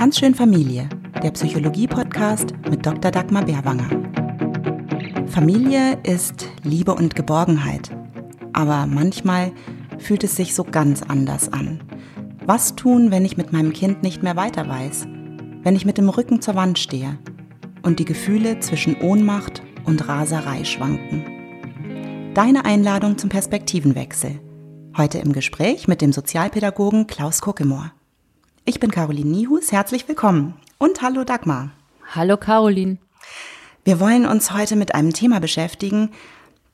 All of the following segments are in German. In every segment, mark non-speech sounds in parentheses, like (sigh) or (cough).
Ganz schön Familie, der Psychologie-Podcast mit Dr. Dagmar Bärwanger. Familie ist Liebe und Geborgenheit. Aber manchmal fühlt es sich so ganz anders an. Was tun, wenn ich mit meinem Kind nicht mehr weiter weiß? Wenn ich mit dem Rücken zur Wand stehe und die Gefühle zwischen Ohnmacht und Raserei schwanken? Deine Einladung zum Perspektivenwechsel. Heute im Gespräch mit dem Sozialpädagogen Klaus Kokemor. Ich bin Caroline Niehus, herzlich willkommen. Und hallo Dagmar. Hallo Caroline. Wir wollen uns heute mit einem Thema beschäftigen,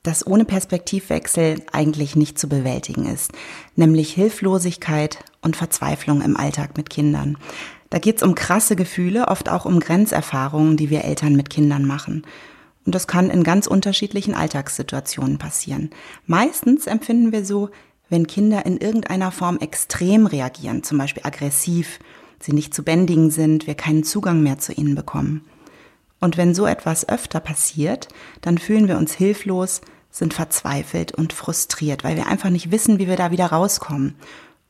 das ohne Perspektivwechsel eigentlich nicht zu bewältigen ist, nämlich Hilflosigkeit und Verzweiflung im Alltag mit Kindern. Da geht es um krasse Gefühle, oft auch um Grenzerfahrungen, die wir Eltern mit Kindern machen. Und das kann in ganz unterschiedlichen Alltagssituationen passieren. Meistens empfinden wir so, wenn Kinder in irgendeiner Form extrem reagieren, zum Beispiel aggressiv, sie nicht zu bändigen sind, wir keinen Zugang mehr zu ihnen bekommen. Und wenn so etwas öfter passiert, dann fühlen wir uns hilflos, sind verzweifelt und frustriert, weil wir einfach nicht wissen, wie wir da wieder rauskommen.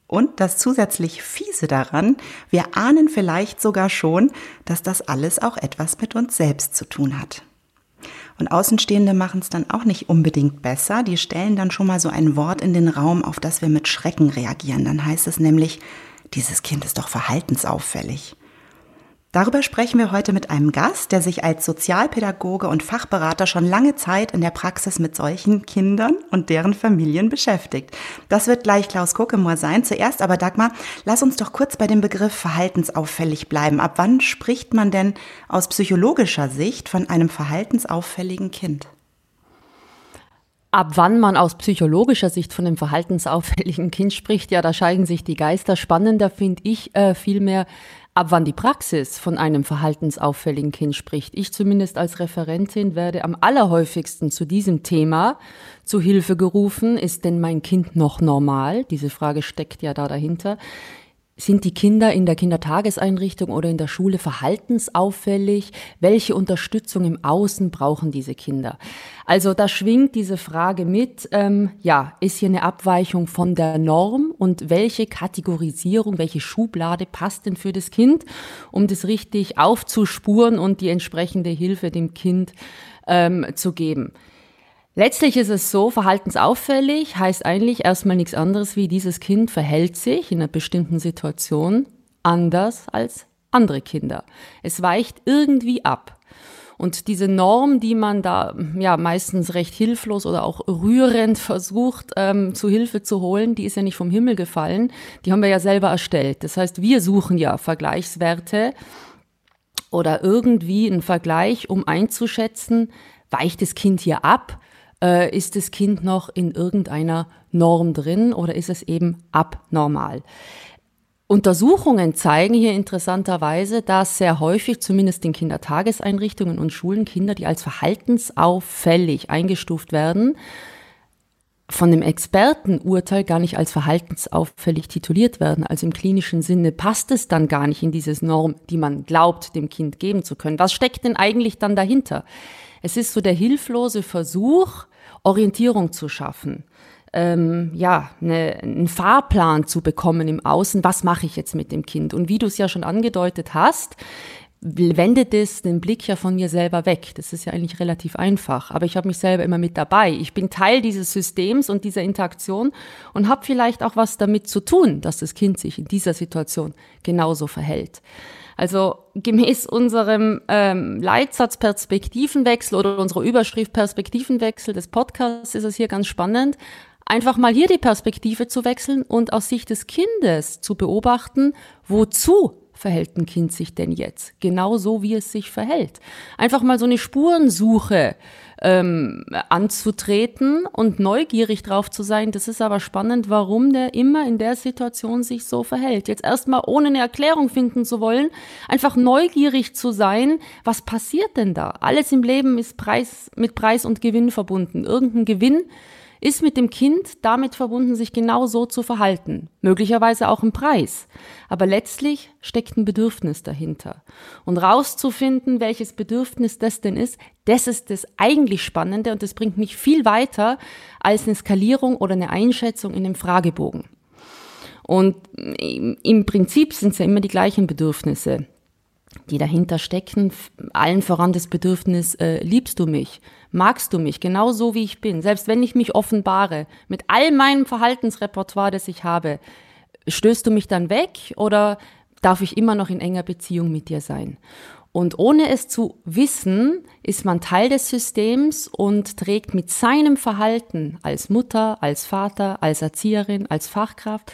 Und das zusätzlich fiese daran, wir ahnen vielleicht sogar schon, dass das alles auch etwas mit uns selbst zu tun hat. Und Außenstehende machen es dann auch nicht unbedingt besser. Die stellen dann schon mal so ein Wort in den Raum, auf das wir mit Schrecken reagieren. Dann heißt es nämlich, dieses Kind ist doch verhaltensauffällig. Darüber sprechen wir heute mit einem Gast, der sich als Sozialpädagoge und Fachberater schon lange Zeit in der Praxis mit solchen Kindern und deren Familien beschäftigt. Das wird gleich Klaus Kokemor sein. Zuerst aber Dagmar, lass uns doch kurz bei dem Begriff verhaltensauffällig bleiben. Ab wann spricht man denn aus psychologischer Sicht von einem verhaltensauffälligen Kind? Ab wann man aus psychologischer Sicht von einem verhaltensauffälligen Kind spricht, ja, da scheiden sich die Geister. Spannender finde ich äh, vielmehr, Ab wann die Praxis von einem verhaltensauffälligen Kind spricht. Ich zumindest als Referentin werde am allerhäufigsten zu diesem Thema zu Hilfe gerufen. Ist denn mein Kind noch normal? Diese Frage steckt ja da dahinter. Sind die Kinder in der Kindertageseinrichtung oder in der Schule verhaltensauffällig? Welche Unterstützung im Außen brauchen diese Kinder? Also da schwingt diese Frage mit, ähm, ja, ist hier eine Abweichung von der Norm und welche Kategorisierung, welche Schublade passt denn für das Kind, um das richtig aufzuspuren und die entsprechende Hilfe dem Kind ähm, zu geben? Letztlich ist es so, verhaltensauffällig heißt eigentlich erstmal nichts anderes wie dieses Kind verhält sich in einer bestimmten Situation anders als andere Kinder. Es weicht irgendwie ab. Und diese Norm, die man da ja meistens recht hilflos oder auch rührend versucht ähm, zu Hilfe zu holen, die ist ja nicht vom Himmel gefallen. Die haben wir ja selber erstellt. Das heißt, wir suchen ja Vergleichswerte oder irgendwie einen Vergleich, um einzuschätzen, weicht das Kind hier ab äh, ist das Kind noch in irgendeiner Norm drin oder ist es eben abnormal? Untersuchungen zeigen hier interessanterweise, dass sehr häufig, zumindest in Kindertageseinrichtungen und Schulen, Kinder, die als verhaltensauffällig eingestuft werden, von dem Expertenurteil gar nicht als verhaltensauffällig tituliert werden. Also im klinischen Sinne passt es dann gar nicht in dieses Norm, die man glaubt, dem Kind geben zu können. Was steckt denn eigentlich dann dahinter? Es ist so der hilflose Versuch, Orientierung zu schaffen. Ähm, ja, eine, einen Fahrplan zu bekommen im Außen, was mache ich jetzt mit dem Kind? Und wie du es ja schon angedeutet hast, wendet es den Blick ja von mir selber weg. Das ist ja eigentlich relativ einfach, aber ich habe mich selber immer mit dabei. Ich bin Teil dieses Systems und dieser Interaktion und habe vielleicht auch was damit zu tun, dass das Kind sich in dieser Situation genauso verhält. Also gemäß unserem ähm, Leitsatz Perspektivenwechsel oder unserer Überschrift Perspektivenwechsel des Podcasts ist es hier ganz spannend, einfach mal hier die Perspektive zu wechseln und aus Sicht des Kindes zu beobachten, wozu verhält ein Kind sich denn jetzt? Genau so, wie es sich verhält. Einfach mal so eine Spurensuche ähm, anzutreten und neugierig drauf zu sein. Das ist aber spannend, warum der immer in der Situation sich so verhält. Jetzt erstmal ohne eine Erklärung finden zu wollen, einfach neugierig zu sein, was passiert denn da? Alles im Leben ist Preis, mit Preis und Gewinn verbunden. Irgendein Gewinn ist mit dem Kind damit verbunden, sich genau so zu verhalten. Möglicherweise auch ein Preis. Aber letztlich steckt ein Bedürfnis dahinter. Und rauszufinden, welches Bedürfnis das denn ist, das ist das eigentlich Spannende und das bringt mich viel weiter als eine Skalierung oder eine Einschätzung in dem Fragebogen. Und im Prinzip sind es ja immer die gleichen Bedürfnisse, die dahinter stecken. Allen voran das Bedürfnis, äh, liebst du mich? Magst du mich genau so, wie ich bin? Selbst wenn ich mich offenbare, mit all meinem Verhaltensrepertoire, das ich habe, stößt du mich dann weg oder darf ich immer noch in enger Beziehung mit dir sein? Und ohne es zu wissen, ist man Teil des Systems und trägt mit seinem Verhalten als Mutter, als Vater, als Erzieherin, als Fachkraft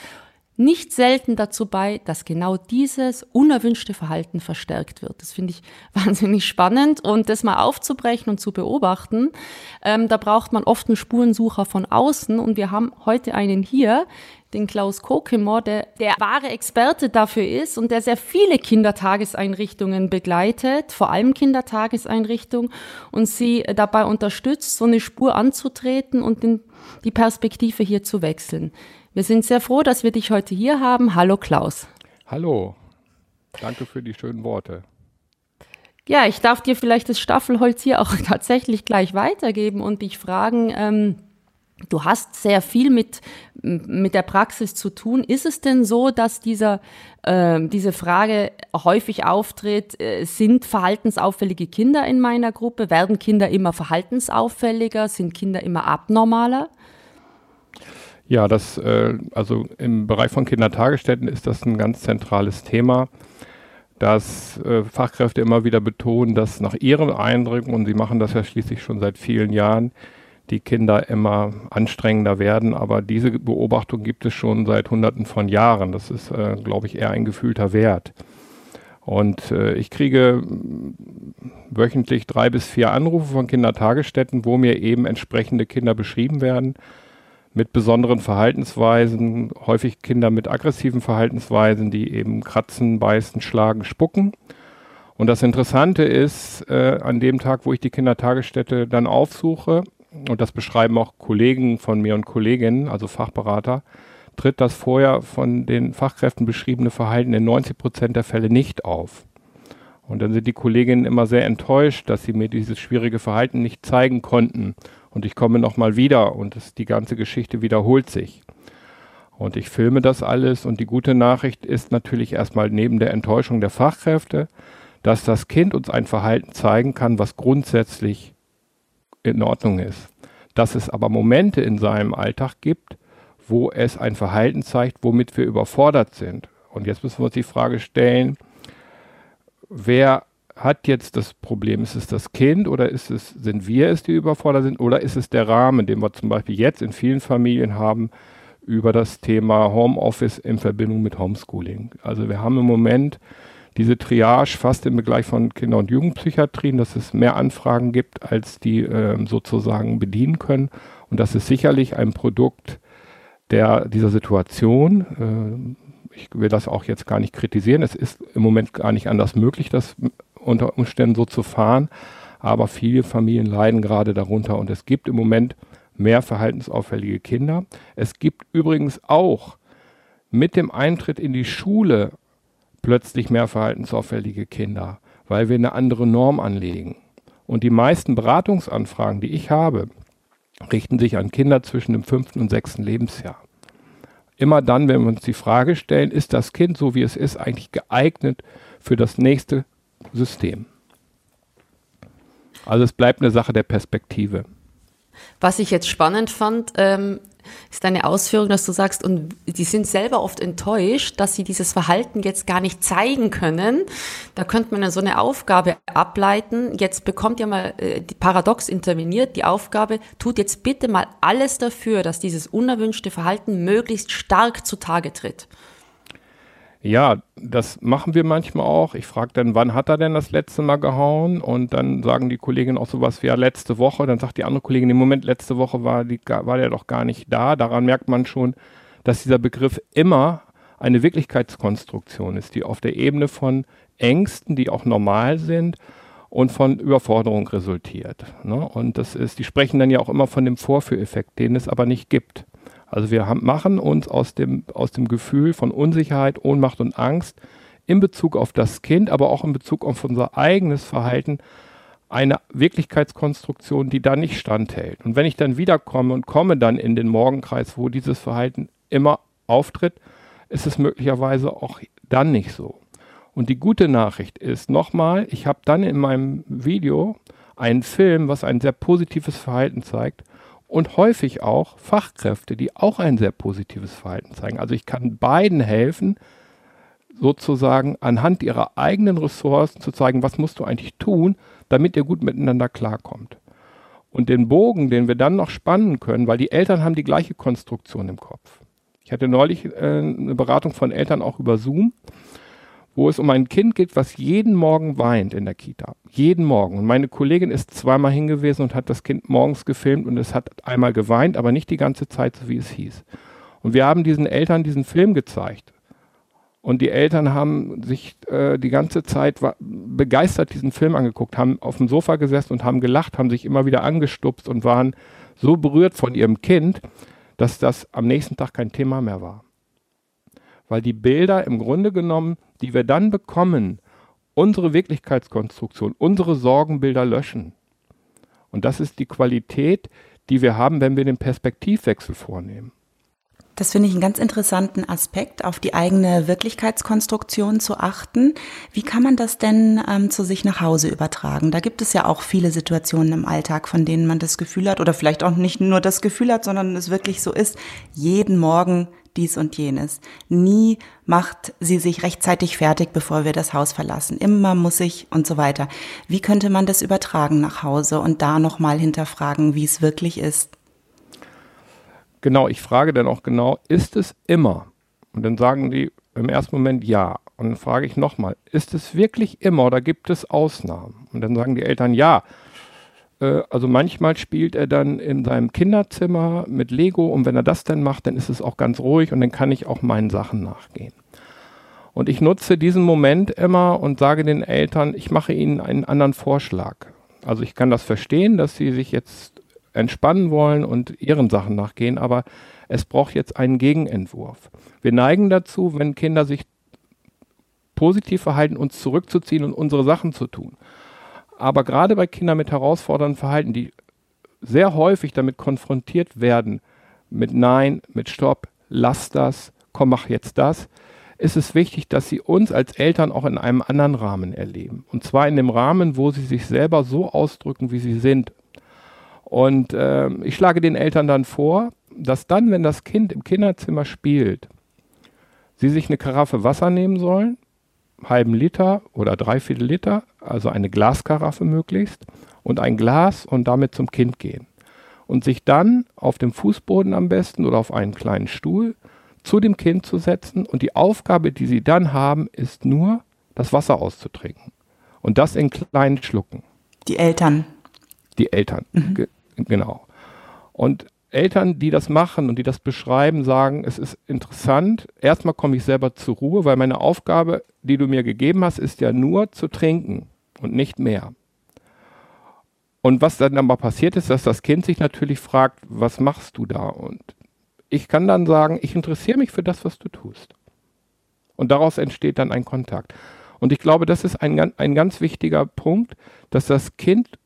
nicht selten dazu bei, dass genau dieses unerwünschte Verhalten verstärkt wird. Das finde ich (laughs) wahnsinnig spannend und das mal aufzubrechen und zu beobachten, ähm, da braucht man oft einen Spurensucher von außen und wir haben heute einen hier, den Klaus Kokemor, der der wahre Experte dafür ist und der sehr viele Kindertageseinrichtungen begleitet, vor allem Kindertageseinrichtungen und sie dabei unterstützt, so eine Spur anzutreten und den, die Perspektive hier zu wechseln. Wir sind sehr froh, dass wir dich heute hier haben. Hallo Klaus. Hallo. Danke für die schönen Worte. Ja, ich darf dir vielleicht das Staffelholz hier auch (laughs) tatsächlich gleich weitergeben und dich fragen, ähm, du hast sehr viel mit, mit der Praxis zu tun. Ist es denn so, dass dieser, äh, diese Frage häufig auftritt, äh, sind verhaltensauffällige Kinder in meiner Gruppe? Werden Kinder immer verhaltensauffälliger? Sind Kinder immer abnormaler? Ja, das, äh, also im Bereich von Kindertagesstätten ist das ein ganz zentrales Thema, dass äh, Fachkräfte immer wieder betonen, dass nach ihrem Eindruck, und sie machen das ja schließlich schon seit vielen Jahren, die Kinder immer anstrengender werden. Aber diese Beobachtung gibt es schon seit Hunderten von Jahren. Das ist, äh, glaube ich, eher ein gefühlter Wert. Und äh, ich kriege wöchentlich drei bis vier Anrufe von Kindertagesstätten, wo mir eben entsprechende Kinder beschrieben werden mit besonderen Verhaltensweisen, häufig Kinder mit aggressiven Verhaltensweisen, die eben kratzen, beißen, schlagen, spucken. Und das Interessante ist, äh, an dem Tag, wo ich die Kindertagesstätte dann aufsuche, und das beschreiben auch Kollegen von mir und Kolleginnen, also Fachberater, tritt das vorher von den Fachkräften beschriebene Verhalten in 90 Prozent der Fälle nicht auf. Und dann sind die Kolleginnen immer sehr enttäuscht, dass sie mir dieses schwierige Verhalten nicht zeigen konnten und ich komme nochmal wieder und es, die ganze Geschichte wiederholt sich. Und ich filme das alles und die gute Nachricht ist natürlich erstmal neben der Enttäuschung der Fachkräfte, dass das Kind uns ein Verhalten zeigen kann, was grundsätzlich in Ordnung ist. Dass es aber Momente in seinem Alltag gibt, wo es ein Verhalten zeigt, womit wir überfordert sind. Und jetzt müssen wir uns die Frage stellen, wer hat jetzt das Problem? Ist es das Kind oder ist es, sind wir es, die überfordert sind? Oder ist es der Rahmen, den wir zum Beispiel jetzt in vielen Familien haben über das Thema Homeoffice in Verbindung mit Homeschooling? Also wir haben im Moment diese Triage fast im Bereich von Kinder- und Jugendpsychiatrien, dass es mehr Anfragen gibt, als die äh, sozusagen bedienen können. Und das ist sicherlich ein Produkt der, dieser Situation. Äh, ich will das auch jetzt gar nicht kritisieren. Es ist im Moment gar nicht anders möglich, das unter Umständen so zu fahren. Aber viele Familien leiden gerade darunter und es gibt im Moment mehr verhaltensauffällige Kinder. Es gibt übrigens auch mit dem Eintritt in die Schule plötzlich mehr verhaltensauffällige Kinder, weil wir eine andere Norm anlegen. Und die meisten Beratungsanfragen, die ich habe, richten sich an Kinder zwischen dem fünften und sechsten Lebensjahr. Immer dann, wenn wir uns die Frage stellen, ist das Kind, so wie es ist, eigentlich geeignet für das nächste System. Also es bleibt eine Sache der Perspektive. Was ich jetzt spannend fand, ähm, ist deine Ausführung, dass du sagst, und die sind selber oft enttäuscht, dass sie dieses Verhalten jetzt gar nicht zeigen können. Da könnte man ja so eine Aufgabe ableiten. Jetzt bekommt ja mal äh, die Paradox interveniert, die Aufgabe, tut jetzt bitte mal alles dafür, dass dieses unerwünschte Verhalten möglichst stark zutage tritt. Ja, das machen wir manchmal auch. Ich frage dann, wann hat er denn das letzte Mal gehauen? Und dann sagen die Kolleginnen auch sowas wie ja letzte Woche. Dann sagt die andere Kollegin, im Moment letzte Woche war, die, war der doch gar nicht da. Daran merkt man schon, dass dieser Begriff immer eine Wirklichkeitskonstruktion ist, die auf der Ebene von Ängsten, die auch normal sind, und von Überforderung resultiert. Ne? Und das ist, die sprechen dann ja auch immer von dem Vorführeffekt, den es aber nicht gibt. Also wir haben, machen uns aus dem, aus dem Gefühl von Unsicherheit, Ohnmacht und Angst in Bezug auf das Kind, aber auch in Bezug auf unser eigenes Verhalten eine Wirklichkeitskonstruktion, die da nicht standhält. Und wenn ich dann wiederkomme und komme dann in den Morgenkreis, wo dieses Verhalten immer auftritt, ist es möglicherweise auch dann nicht so. Und die gute Nachricht ist nochmal, ich habe dann in meinem Video einen Film, was ein sehr positives Verhalten zeigt und häufig auch Fachkräfte, die auch ein sehr positives Verhalten zeigen. Also ich kann beiden helfen, sozusagen anhand ihrer eigenen Ressourcen zu zeigen, was musst du eigentlich tun, damit ihr gut miteinander klarkommt. Und den Bogen, den wir dann noch spannen können, weil die Eltern haben die gleiche Konstruktion im Kopf. Ich hatte neulich äh, eine Beratung von Eltern auch über Zoom wo es um ein Kind geht, was jeden Morgen weint in der Kita. Jeden Morgen. Und meine Kollegin ist zweimal hingewiesen und hat das Kind morgens gefilmt und es hat einmal geweint, aber nicht die ganze Zeit, so wie es hieß. Und wir haben diesen Eltern diesen Film gezeigt. Und die Eltern haben sich äh, die ganze Zeit begeistert diesen Film angeguckt, haben auf dem Sofa gesessen und haben gelacht, haben sich immer wieder angestupst und waren so berührt von ihrem Kind, dass das am nächsten Tag kein Thema mehr war weil die Bilder im Grunde genommen, die wir dann bekommen, unsere Wirklichkeitskonstruktion, unsere Sorgenbilder löschen. Und das ist die Qualität, die wir haben, wenn wir den Perspektivwechsel vornehmen. Das finde ich einen ganz interessanten Aspekt, auf die eigene Wirklichkeitskonstruktion zu achten. Wie kann man das denn ähm, zu sich nach Hause übertragen? Da gibt es ja auch viele Situationen im Alltag, von denen man das Gefühl hat, oder vielleicht auch nicht nur das Gefühl hat, sondern es wirklich so ist, jeden Morgen dies und jenes. Nie macht sie sich rechtzeitig fertig, bevor wir das Haus verlassen. Immer muss ich und so weiter. Wie könnte man das übertragen nach Hause und da nochmal hinterfragen, wie es wirklich ist? Genau, ich frage dann auch genau, ist es immer? Und dann sagen die im ersten Moment ja. Und dann frage ich nochmal, ist es wirklich immer oder gibt es Ausnahmen? Und dann sagen die Eltern ja. Äh, also manchmal spielt er dann in seinem Kinderzimmer mit Lego und wenn er das dann macht, dann ist es auch ganz ruhig und dann kann ich auch meinen Sachen nachgehen. Und ich nutze diesen Moment immer und sage den Eltern, ich mache ihnen einen anderen Vorschlag. Also ich kann das verstehen, dass sie sich jetzt entspannen wollen und ihren Sachen nachgehen, aber es braucht jetzt einen Gegenentwurf. Wir neigen dazu, wenn Kinder sich positiv verhalten, uns zurückzuziehen und unsere Sachen zu tun. Aber gerade bei Kindern mit herausforderndem Verhalten, die sehr häufig damit konfrontiert werden, mit Nein, mit Stopp, lass das, komm, mach jetzt das, ist es wichtig, dass sie uns als Eltern auch in einem anderen Rahmen erleben. Und zwar in dem Rahmen, wo sie sich selber so ausdrücken, wie sie sind. Und äh, ich schlage den Eltern dann vor, dass dann, wenn das Kind im Kinderzimmer spielt, sie sich eine Karaffe Wasser nehmen sollen, halben Liter oder dreiviertel Liter, also eine Glaskaraffe möglichst, und ein Glas und damit zum Kind gehen. Und sich dann auf dem Fußboden am besten oder auf einen kleinen Stuhl zu dem Kind zu setzen. Und die Aufgabe, die sie dann haben, ist nur, das Wasser auszutrinken. Und das in kleinen Schlucken. Die Eltern. Die Eltern, mhm. genau. Und Eltern, die das machen und die das beschreiben, sagen, es ist interessant. Erstmal komme ich selber zur Ruhe, weil meine Aufgabe, die du mir gegeben hast, ist ja nur zu trinken und nicht mehr. Und was dann aber passiert ist, dass das Kind sich natürlich fragt, was machst du da? Und ich kann dann sagen, ich interessiere mich für das, was du tust. Und daraus entsteht dann ein Kontakt. Und ich glaube, das ist ein, ein ganz wichtiger Punkt, dass das Kind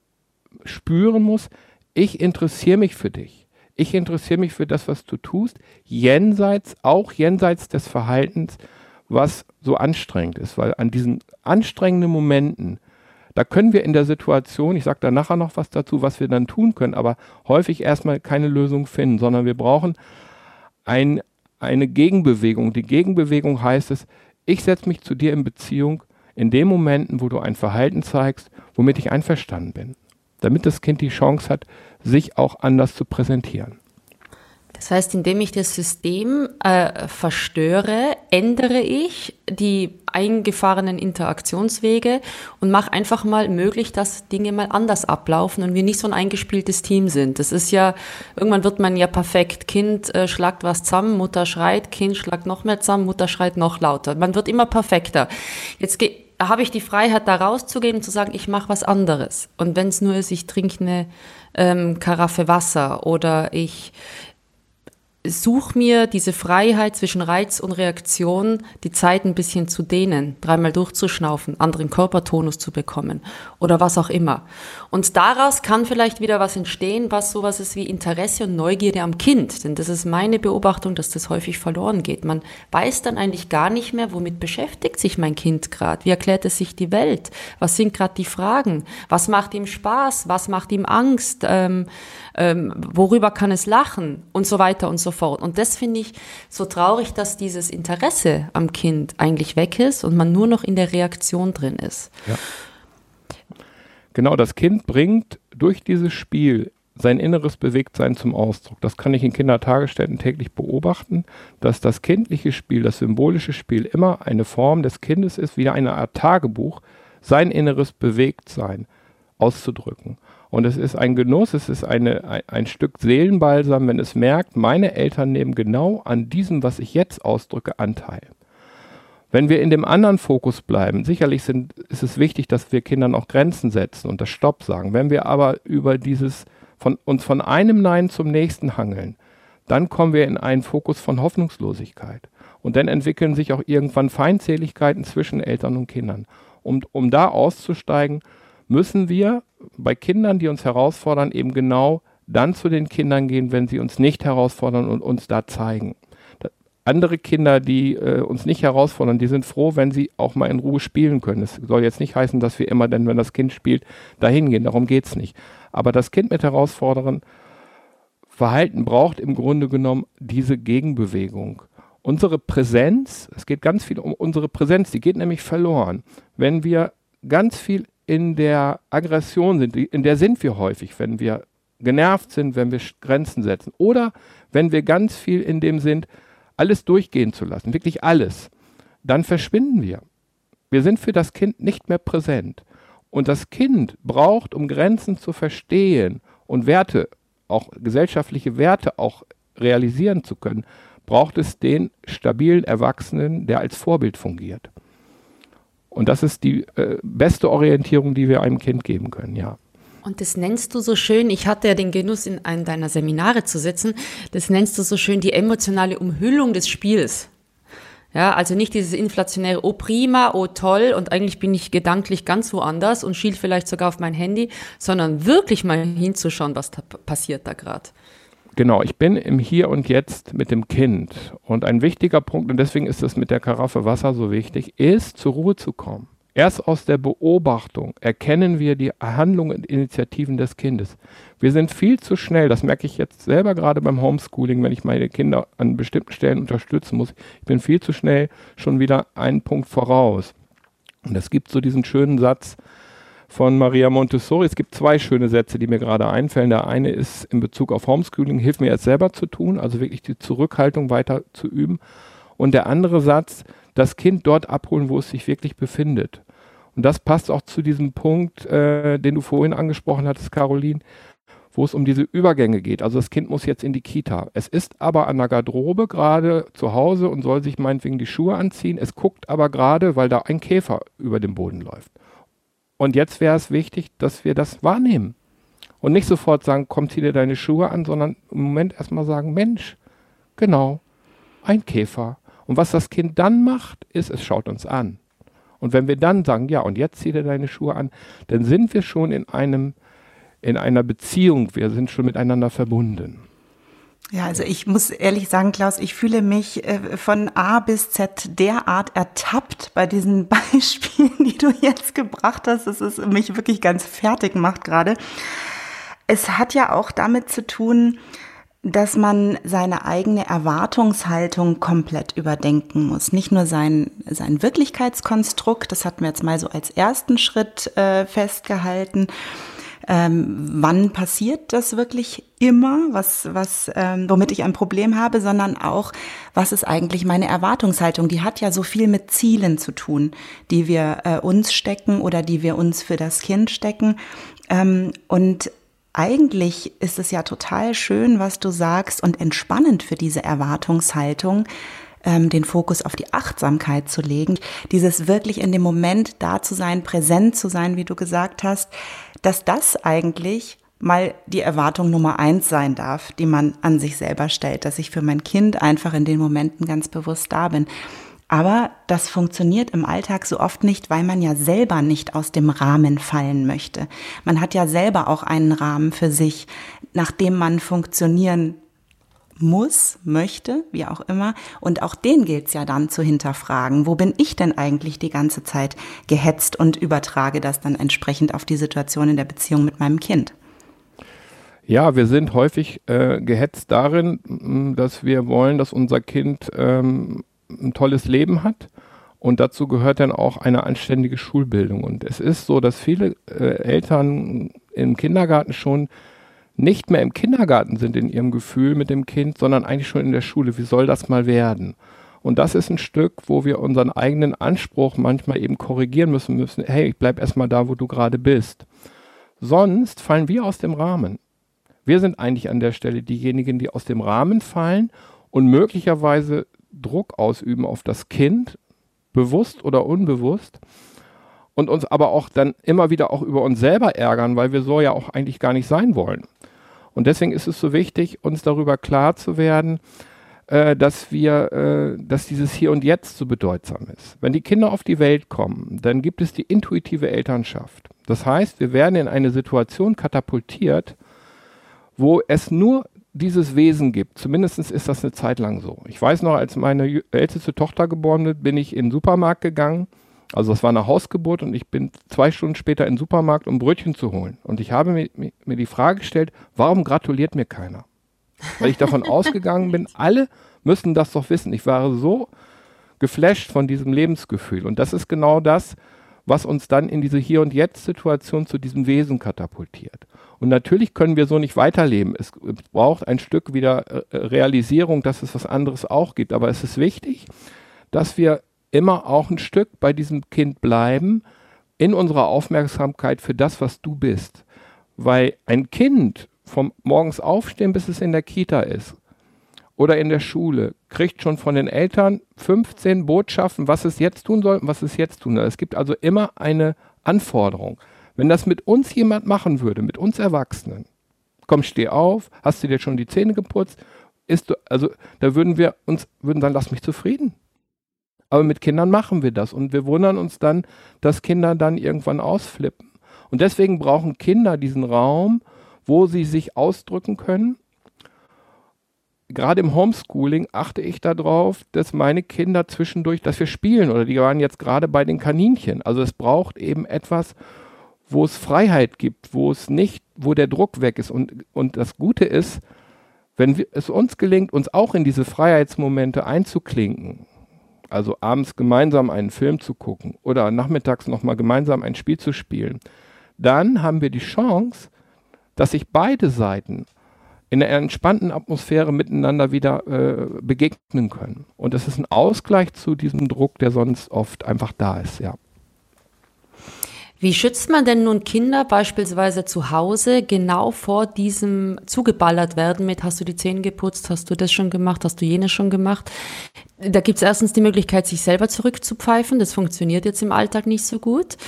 spüren muss, ich interessiere mich für dich. Ich interessiere mich für das, was du tust, jenseits, auch jenseits des Verhaltens, was so anstrengend ist, weil an diesen anstrengenden Momenten, da können wir in der Situation, ich sage da nachher noch was dazu, was wir dann tun können, aber häufig erstmal keine Lösung finden, sondern wir brauchen ein, eine Gegenbewegung. Die Gegenbewegung heißt es, ich setze mich zu dir in Beziehung in den Momenten, wo du ein Verhalten zeigst, womit ich einverstanden bin damit das Kind die Chance hat, sich auch anders zu präsentieren. Das heißt, indem ich das System äh, verstöre, ändere ich die eingefahrenen Interaktionswege und mache einfach mal möglich, dass Dinge mal anders ablaufen und wir nicht so ein eingespieltes Team sind. Das ist ja, irgendwann wird man ja perfekt. Kind äh, schlagt was zusammen, Mutter schreit, Kind schlagt noch mehr zusammen, Mutter schreit noch lauter. Man wird immer perfekter. Jetzt habe ich die Freiheit, da rauszugehen und zu sagen, ich mache was anderes. Und wenn es nur ist, ich trinke eine ähm, Karaffe Wasser oder ich such mir diese Freiheit zwischen Reiz und Reaktion, die Zeit ein bisschen zu dehnen, dreimal durchzuschnaufen, anderen Körpertonus zu bekommen oder was auch immer. Und daraus kann vielleicht wieder was entstehen, was sowas ist wie Interesse und Neugierde am Kind. Denn das ist meine Beobachtung, dass das häufig verloren geht. Man weiß dann eigentlich gar nicht mehr, womit beschäftigt sich mein Kind gerade? Wie erklärt es sich die Welt? Was sind gerade die Fragen? Was macht ihm Spaß? Was macht ihm Angst? Ähm, ähm, worüber kann es lachen? Und so weiter und so fort. Und das finde ich so traurig, dass dieses Interesse am Kind eigentlich weg ist und man nur noch in der Reaktion drin ist. Ja. Genau, das Kind bringt durch dieses Spiel sein inneres Bewegtsein zum Ausdruck. Das kann ich in Kindertagesstätten täglich beobachten, dass das kindliche Spiel, das symbolische Spiel immer eine Form des Kindes ist, wie eine Art Tagebuch, sein inneres Bewegtsein auszudrücken. Und es ist ein Genuss, es ist eine, ein, Stück Seelenbalsam, wenn es merkt, meine Eltern nehmen genau an diesem, was ich jetzt ausdrücke, Anteil. Wenn wir in dem anderen Fokus bleiben, sicherlich sind, ist es wichtig, dass wir Kindern auch Grenzen setzen und das Stopp sagen. Wenn wir aber über dieses von uns von einem Nein zum nächsten hangeln, dann kommen wir in einen Fokus von Hoffnungslosigkeit. Und dann entwickeln sich auch irgendwann Feindseligkeiten zwischen Eltern und Kindern. Um, um da auszusteigen, müssen wir bei Kindern, die uns herausfordern, eben genau dann zu den Kindern gehen, wenn sie uns nicht herausfordern und uns da zeigen. andere Kinder, die äh, uns nicht herausfordern, die sind froh, wenn sie auch mal in Ruhe spielen können. Es soll jetzt nicht heißen, dass wir immer, denn wenn das Kind spielt, dahin gehen. Darum geht es nicht. Aber das Kind mit herausfordernden Verhalten braucht im Grunde genommen diese Gegenbewegung. Unsere Präsenz, es geht ganz viel um unsere Präsenz, die geht nämlich verloren, wenn wir ganz viel in der Aggression sind, in der sind wir häufig, wenn wir genervt sind, wenn wir Grenzen setzen oder wenn wir ganz viel in dem sind, alles durchgehen zu lassen, wirklich alles, dann verschwinden wir. Wir sind für das Kind nicht mehr präsent. Und das Kind braucht, um Grenzen zu verstehen und Werte, auch gesellschaftliche Werte auch realisieren zu können, braucht es den stabilen Erwachsenen, der als Vorbild fungiert. Und das ist die äh, beste Orientierung, die wir einem Kind geben können, ja. Und das nennst du so schön, ich hatte ja den Genuss, in einem deiner Seminare zu sitzen, das nennst du so schön die emotionale Umhüllung des Spiels. Ja, also nicht dieses inflationäre, oh prima, oh toll und eigentlich bin ich gedanklich ganz woanders und schiel vielleicht sogar auf mein Handy, sondern wirklich mal hinzuschauen, was da passiert da gerade. Genau, ich bin im Hier und Jetzt mit dem Kind. Und ein wichtiger Punkt, und deswegen ist es mit der Karaffe Wasser so wichtig, ist zur Ruhe zu kommen. Erst aus der Beobachtung erkennen wir die Handlungen und Initiativen des Kindes. Wir sind viel zu schnell, das merke ich jetzt selber gerade beim Homeschooling, wenn ich meine Kinder an bestimmten Stellen unterstützen muss. Ich bin viel zu schnell schon wieder einen Punkt voraus. Und es gibt so diesen schönen Satz, von Maria Montessori. Es gibt zwei schöne Sätze, die mir gerade einfallen. Der eine ist in Bezug auf Homeschooling, hilf mir jetzt selber zu tun, also wirklich die Zurückhaltung weiter zu üben. Und der andere Satz, das Kind dort abholen, wo es sich wirklich befindet. Und das passt auch zu diesem Punkt, äh, den du vorhin angesprochen hattest, Caroline, wo es um diese Übergänge geht. Also das Kind muss jetzt in die Kita. Es ist aber an der Garderobe gerade zu Hause und soll sich meinetwegen die Schuhe anziehen. Es guckt aber gerade, weil da ein Käfer über dem Boden läuft. Und jetzt wäre es wichtig, dass wir das wahrnehmen. Und nicht sofort sagen, komm, zieh dir deine Schuhe an, sondern im Moment erstmal sagen, Mensch, genau, ein Käfer. Und was das Kind dann macht, ist, es schaut uns an. Und wenn wir dann sagen, ja, und jetzt zieh dir deine Schuhe an, dann sind wir schon in einem, in einer Beziehung, wir sind schon miteinander verbunden. Ja, also ich muss ehrlich sagen, Klaus, ich fühle mich äh, von A bis Z derart ertappt bei diesen (laughs) Beispielen, die du jetzt gebracht hast, dass es mich wirklich ganz fertig macht gerade. Es hat ja auch damit zu tun, dass man seine eigene Erwartungshaltung komplett überdenken muss. Nicht nur sein, sein Wirklichkeitskonstrukt, das hatten wir jetzt mal so als ersten Schritt äh, festgehalten, ähm, wann passiert das wirklich immer, was, was, ähm, womit ich ein Problem habe, sondern auch, was ist eigentlich meine Erwartungshaltung? Die hat ja so viel mit Zielen zu tun, die wir äh, uns stecken oder die wir uns für das Kind stecken. Ähm, und eigentlich ist es ja total schön, was du sagst und entspannend für diese Erwartungshaltung, ähm, den Fokus auf die Achtsamkeit zu legen, dieses wirklich in dem Moment da zu sein, präsent zu sein, wie du gesagt hast, dass das eigentlich mal die Erwartung Nummer eins sein darf, die man an sich selber stellt, dass ich für mein Kind einfach in den Momenten ganz bewusst da bin. Aber das funktioniert im Alltag so oft nicht, weil man ja selber nicht aus dem Rahmen fallen möchte. Man hat ja selber auch einen Rahmen für sich, nach dem man funktionieren muss, möchte, wie auch immer. Und auch den gilt es ja dann zu hinterfragen. Wo bin ich denn eigentlich die ganze Zeit gehetzt und übertrage das dann entsprechend auf die Situation in der Beziehung mit meinem Kind? Ja, wir sind häufig äh, gehetzt darin, dass wir wollen, dass unser Kind ähm, ein tolles Leben hat. Und dazu gehört dann auch eine anständige Schulbildung. Und es ist so, dass viele äh, Eltern im Kindergarten schon nicht mehr im Kindergarten sind in ihrem Gefühl mit dem Kind, sondern eigentlich schon in der Schule. Wie soll das mal werden? Und das ist ein Stück, wo wir unseren eigenen Anspruch manchmal eben korrigieren müssen müssen. Hey, ich bleib erstmal da, wo du gerade bist. Sonst fallen wir aus dem Rahmen. Wir sind eigentlich an der Stelle diejenigen, die aus dem Rahmen fallen und möglicherweise Druck ausüben auf das Kind, bewusst oder unbewusst, und uns aber auch dann immer wieder auch über uns selber ärgern, weil wir so ja auch eigentlich gar nicht sein wollen. Und deswegen ist es so wichtig, uns darüber klar zu werden, äh, dass wir, äh, dass dieses Hier und Jetzt so bedeutsam ist. Wenn die Kinder auf die Welt kommen, dann gibt es die intuitive Elternschaft. Das heißt, wir werden in eine Situation katapultiert, wo es nur dieses Wesen gibt. Zumindest ist das eine Zeit lang so. Ich weiß noch, als meine älteste Tochter geboren wird, bin ich in den Supermarkt gegangen. Also das war eine Hausgeburt und ich bin zwei Stunden später in den Supermarkt, um Brötchen zu holen. Und ich habe mir, mir die Frage gestellt, warum gratuliert mir keiner? Weil ich davon (laughs) ausgegangen bin, alle müssen das doch wissen. Ich war so geflasht von diesem Lebensgefühl. Und das ist genau das, was uns dann in diese Hier- und Jetzt-Situation zu diesem Wesen katapultiert. Und natürlich können wir so nicht weiterleben. Es, braucht ein Stück wieder äh, Realisierung, dass es was anderes auch gibt. Aber es ist wichtig, dass wir immer auch ein Stück bei diesem Kind bleiben, in unserer Aufmerksamkeit für das, was du bist. Weil ein Kind vom morgens aufstehen, bis es in der Kita ist oder in der Schule, kriegt schon von den Eltern 15 Botschaften, was es jetzt tun soll und was es jetzt tun soll. Es gibt also immer eine Anforderung. Wenn das mit uns jemand machen würde, mit uns Erwachsenen, komm, steh auf, hast du dir schon die Zähne geputzt, ist also da würden wir uns, würden sagen, lass mich zufrieden. Aber mit Kindern machen wir das und wir wundern uns dann, dass Kinder dann irgendwann ausflippen. Und deswegen brauchen Kinder diesen Raum, wo sie sich ausdrücken können. Gerade im Homeschooling achte ich darauf, dass meine Kinder zwischendurch, dass wir spielen oder die waren jetzt gerade bei den Kaninchen. Also es braucht eben etwas, wo es Freiheit gibt, wo es nicht, wo der Druck weg ist. Und, und das Gute ist, wenn wir, es uns gelingt, uns auch in diese Freiheitsmomente einzuklinken, also abends gemeinsam einen Film zu gucken oder nachmittags nochmal gemeinsam ein Spiel zu spielen, dann haben wir die Chance, dass sich beide Seiten in einer entspannten Atmosphäre miteinander wieder äh, begegnen können. Und das ist ein Ausgleich zu diesem Druck, der sonst oft einfach da ist, ja. Wie schützt man denn nun Kinder beispielsweise zu Hause genau vor diesem zugeballert werden mit, hast du die Zähne geputzt, hast du das schon gemacht, hast du jenes schon gemacht? Da gibt es erstens die Möglichkeit, sich selber zurückzupfeifen. Das funktioniert jetzt im Alltag nicht so gut.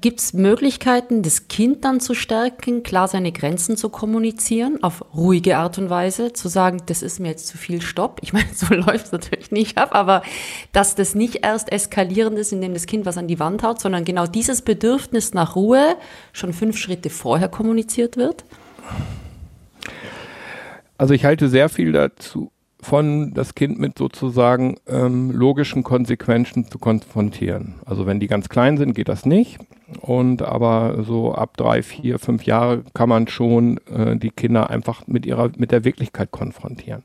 Gibt es Möglichkeiten, das Kind dann zu stärken, klar seine Grenzen zu kommunizieren, auf ruhige Art und Weise, zu sagen, das ist mir jetzt zu viel Stopp. Ich meine, (laughs) so läuft es natürlich nicht ab, aber dass das nicht erst eskalierend ist, indem das Kind was an die Wand haut, sondern genau dieses Bedürfnis nach Ruhe schon fünf Schritte vorher kommuniziert wird? Also ich halte sehr viel dazu von das Kind mit sozusagen ähm, logischen Konsequenzen zu konfrontieren. Also wenn die ganz klein sind, geht das nicht. Und aber so ab drei, vier, fünf Jahre kann man schon äh, die Kinder einfach mit ihrer, mit der Wirklichkeit konfrontieren.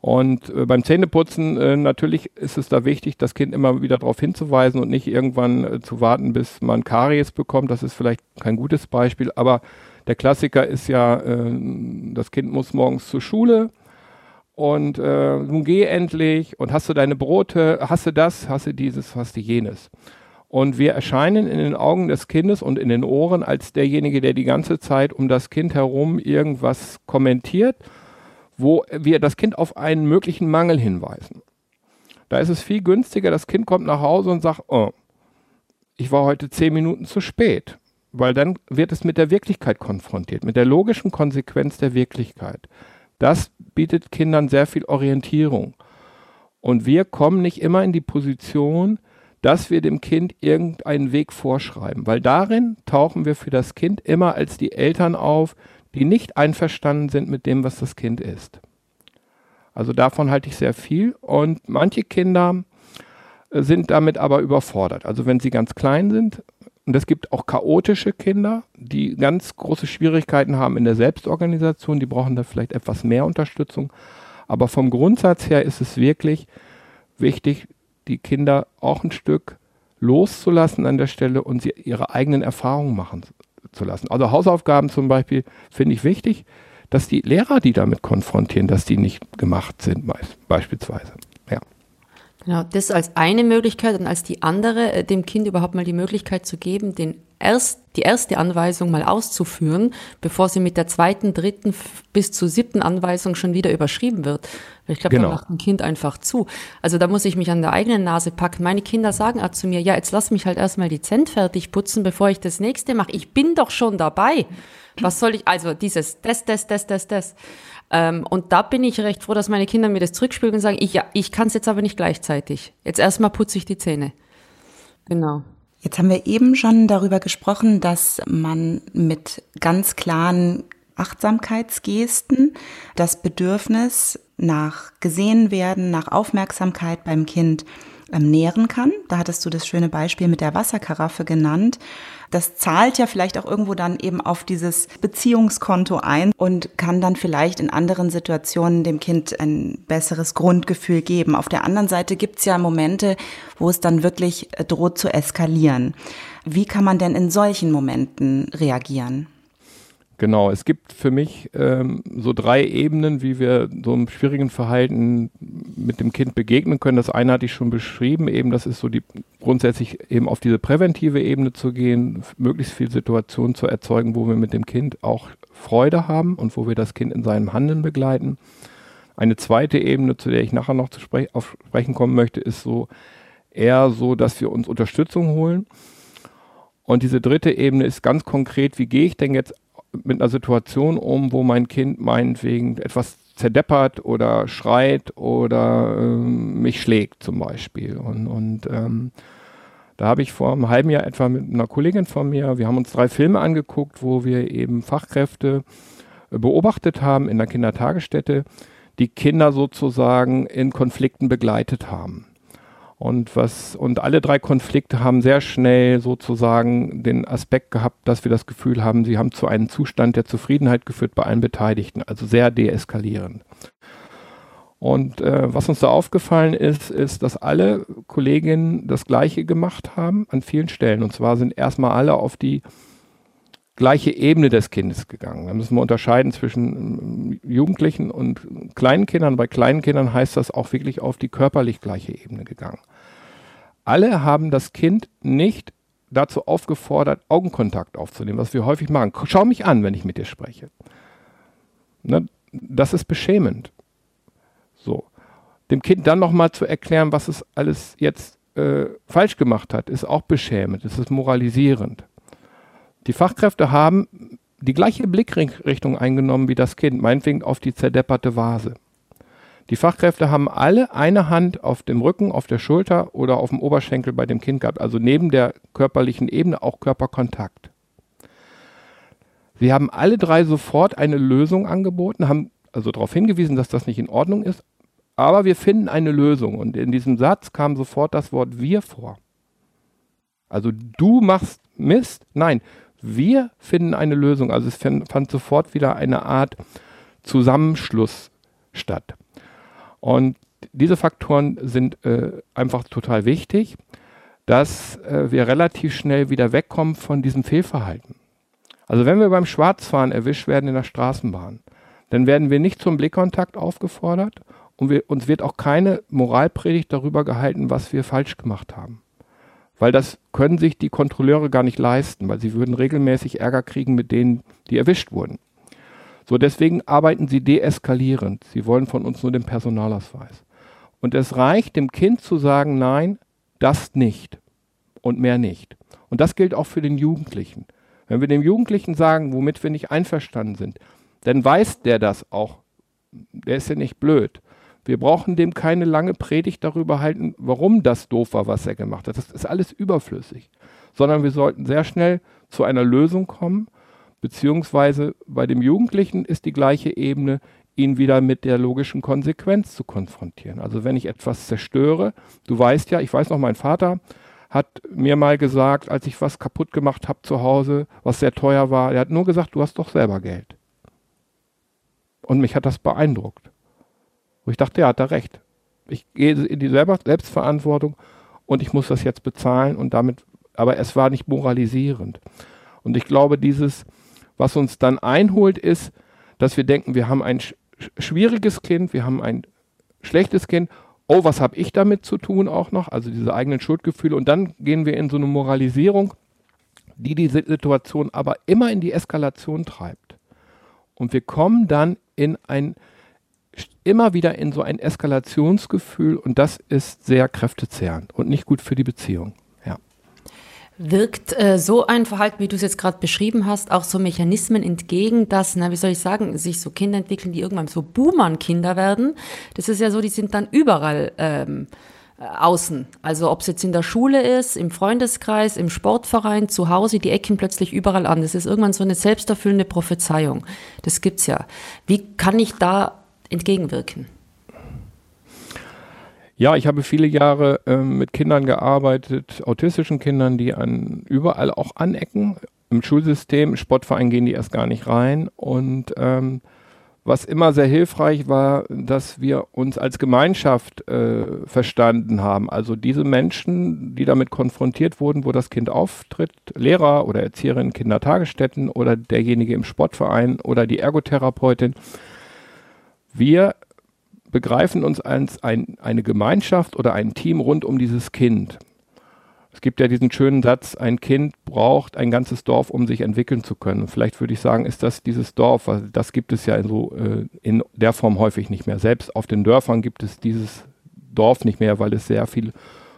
Und äh, beim Zähneputzen äh, natürlich ist es da wichtig, das Kind immer wieder darauf hinzuweisen und nicht irgendwann äh, zu warten, bis man Karies bekommt. Das ist vielleicht kein gutes Beispiel, aber der Klassiker ist ja, äh, das Kind muss morgens zur Schule und äh, nun geh endlich und hast du deine Brote, hast du das, hast du dieses, hast du jenes. Und wir erscheinen in den Augen des Kindes und in den Ohren als derjenige, der die ganze Zeit um das Kind herum irgendwas kommentiert, wo wir das Kind auf einen möglichen Mangel hinweisen. Da ist es viel günstiger, das Kind kommt nach Hause und sagt, oh, ich war heute zehn Minuten zu spät. weil dann wird es mit der Wirklichkeit konfrontiert, mit der logischen Konsequenz der Wirklichkeit. Das bietet Kindern sehr viel Orientierung. Und wir kommen nicht immer in die Position, dass wir dem Kind irgendeinen Weg vorschreiben, weil darin tauchen wir für das Kind immer als die Eltern auf, die nicht einverstanden sind mit dem, was das Kind ist. Also davon halte ich sehr viel und manche Kinder äh, sind damit aber überfordert. Also wenn sie ganz klein sind, und es gibt auch chaotische Kinder, die ganz große Schwierigkeiten haben in der Selbstorganisation, die brauchen da vielleicht etwas mehr Unterstützung. Aber vom Grundsatz her ist es wirklich wichtig, die Kinder auch ein Stück loszulassen an der Stelle und sie ihre eigenen Erfahrungen machen zu lassen. Also Hausaufgaben zum Beispiel finde ich wichtig, dass die Lehrer, die damit konfrontieren, dass die nicht gemacht sind, beispielsweise. Genau, das als eine Möglichkeit und als die andere, äh, dem Kind überhaupt mal die Möglichkeit zu geben, den erst, die erste Anweisung mal auszuführen, bevor sie mit der zweiten, dritten bis zur siebten Anweisung schon wieder überschrieben wird. Ich glaube, genau. da macht ein Kind einfach zu. Also da muss ich mich an der eigenen Nase packen. Meine Kinder sagen auch zu mir, ja, jetzt lass mich halt erstmal die Zent fertig putzen, bevor ich das nächste mache. Ich bin doch schon dabei. Was soll ich, also dieses, das, das, das, das, das. Ähm, und da bin ich recht froh, dass meine Kinder mir das zurückspielen und sagen, ich, ja, ich kann es jetzt aber nicht gleichzeitig. Jetzt erstmal putze ich die Zähne. Genau. Jetzt haben wir eben schon darüber gesprochen, dass man mit ganz klaren Achtsamkeitsgesten das Bedürfnis nach gesehen werden, nach Aufmerksamkeit beim Kind ähm, nähren kann. Da hattest du das schöne Beispiel mit der Wasserkaraffe genannt. Das zahlt ja vielleicht auch irgendwo dann eben auf dieses Beziehungskonto ein und kann dann vielleicht in anderen Situationen dem Kind ein besseres Grundgefühl geben. Auf der anderen Seite gibt's ja Momente, wo es dann wirklich droht zu eskalieren. Wie kann man denn in solchen Momenten reagieren? Genau, es gibt für mich ähm, so drei Ebenen, wie wir so einem schwierigen Verhalten mit dem Kind begegnen können. Das eine hatte ich schon beschrieben, eben das ist so die grundsätzlich eben auf diese präventive Ebene zu gehen, möglichst viel Situationen zu erzeugen, wo wir mit dem Kind auch Freude haben und wo wir das Kind in seinem Handeln begleiten. Eine zweite Ebene, zu der ich nachher noch zu sprech auf sprechen kommen möchte, ist so eher so, dass wir uns Unterstützung holen. Und diese dritte Ebene ist ganz konkret, wie gehe ich denn jetzt mit einer Situation um, wo mein Kind meinetwegen etwas zerdeppert oder schreit oder ähm, mich schlägt zum Beispiel. Und, und ähm, da habe ich vor einem halben Jahr etwa mit einer Kollegin von mir, wir haben uns drei Filme angeguckt, wo wir eben Fachkräfte äh, beobachtet haben in der Kindertagesstätte, die Kinder sozusagen in Konflikten begleitet haben. Und was, und alle drei Konflikte haben sehr schnell sozusagen den Aspekt gehabt, dass wir das Gefühl haben, sie haben zu einem Zustand der Zufriedenheit geführt bei allen Beteiligten, also sehr deeskalierend. Und äh, was uns da aufgefallen ist, ist, dass alle Kolleginnen das Gleiche gemacht haben an vielen Stellen. Und zwar sind erstmal alle auf die gleiche Ebene des Kindes gegangen. Da müssen wir unterscheiden zwischen ähm, Jugendlichen und kleinen Kindern. Bei kleinen Kindern heißt das auch wirklich auf die körperlich gleiche Ebene gegangen alle haben das Kind nicht dazu aufgefordert, Augenkontakt aufzunehmen, was wir häufig machen. Schau mich an, wenn ich mit dir spreche. Ne? Das ist beschämend. So. Dem Kind dann nochmal zu erklären, was es alles jetzt äh, falsch gemacht hat, ist auch beschämend, es ist moralisierend. Die Fachkräfte haben die gleiche Blickrichtung eingenommen wie das Kind, meinetwegen auf die zerdepperte Vase. Die Fachkräfte haben alle eine Hand auf dem Rücken, auf der Schulter oder auf dem Oberschenkel bei dem Kind gehabt, also neben der körperlichen Ebene auch Körperkontakt. Sie haben alle drei sofort eine Lösung angeboten, haben also darauf hingewiesen, dass das nicht in Ordnung ist, aber wir finden eine Lösung. Und in diesem Satz kam sofort das Wort wir vor. Also du machst Mist? Nein, wir finden eine Lösung. Also es fand sofort wieder eine Art Zusammenschluss statt. Und diese Faktoren sind äh, einfach total wichtig, dass äh, wir relativ schnell wieder wegkommen von diesem Fehlverhalten. Also wenn wir beim Schwarzfahren erwischt werden in der Straßenbahn, dann werden wir nicht zum Blickkontakt aufgefordert und wir, uns wird auch keine Moralpredigt darüber gehalten, was wir falsch gemacht haben. Weil das können sich die Kontrolleure gar nicht leisten, weil sie würden regelmäßig Ärger kriegen mit denen, die erwischt wurden. So, deswegen arbeiten sie deeskalierend. Sie wollen von uns nur den Personalausweis. Und es reicht dem Kind zu sagen, nein, das nicht und mehr nicht. Und das gilt auch für den Jugendlichen. Wenn wir dem Jugendlichen sagen, womit wir nicht einverstanden sind, dann weiß der das auch. Der ist ja nicht blöd. Wir brauchen dem keine lange Predigt darüber halten, warum das doof war, was er gemacht hat. Das ist alles überflüssig. Sondern wir sollten sehr schnell zu einer Lösung kommen, beziehungsweise bei dem Jugendlichen ist die gleiche Ebene, ihn wieder mit der logischen Konsequenz zu konfrontieren. Also wenn ich etwas zerstöre, du weißt ja, ich weiß noch, mein Vater hat mir mal gesagt, als ich was kaputt gemacht habe zu Hause, was sehr teuer war, er hat nur gesagt, du hast doch selber Geld. Und mich hat das beeindruckt. Wo ich dachte, ja, hat er recht. Ich gehe in die Selbstverantwortung und ich muss das jetzt bezahlen und damit, aber es war nicht moralisierend. Und ich glaube, dieses, was uns dann einholt, ist, dass wir denken, wir haben ein sch schwieriges Kind, wir haben ein schlechtes Kind. Oh, was habe ich damit zu tun auch noch? Also diese eigenen Schuldgefühle. Und dann gehen wir in so eine Moralisierung, die die Situation aber immer in die Eskalation treibt. Und wir kommen dann in ein immer wieder in so ein Eskalationsgefühl und das ist sehr kräftezehrend und nicht gut für die Beziehung. Ja. Wirkt äh, so ein Verhalten, wie du es jetzt gerade beschrieben hast, auch so Mechanismen entgegen, dass, na, wie soll ich sagen, sich so Kinder entwickeln, die irgendwann so Boomern-Kinder werden? Das ist ja so, die sind dann überall ähm, äh, außen. Also ob es jetzt in der Schule ist, im Freundeskreis, im Sportverein, zu Hause, die ecken plötzlich überall an. Das ist irgendwann so eine selbsterfüllende Prophezeiung. Das gibt's ja. Wie kann ich da entgegenwirken? Ja, ich habe viele Jahre äh, mit Kindern gearbeitet, autistischen Kindern, die an überall auch anecken. Im Schulsystem, im Sportverein gehen die erst gar nicht rein. Und ähm, was immer sehr hilfreich war, dass wir uns als Gemeinschaft äh, verstanden haben. Also diese Menschen, die damit konfrontiert wurden, wo das Kind auftritt, Lehrer oder Erzieherin, Kindertagesstätten oder derjenige im Sportverein oder die Ergotherapeutin, wir begreifen uns als ein, eine Gemeinschaft oder ein Team rund um dieses Kind. Es gibt ja diesen schönen Satz, ein Kind braucht ein ganzes Dorf, um sich entwickeln zu können. Vielleicht würde ich sagen, ist das dieses Dorf, weil das gibt es ja in, so, äh, in der Form häufig nicht mehr. Selbst auf den Dörfern gibt es dieses Dorf nicht mehr, weil es sehr viel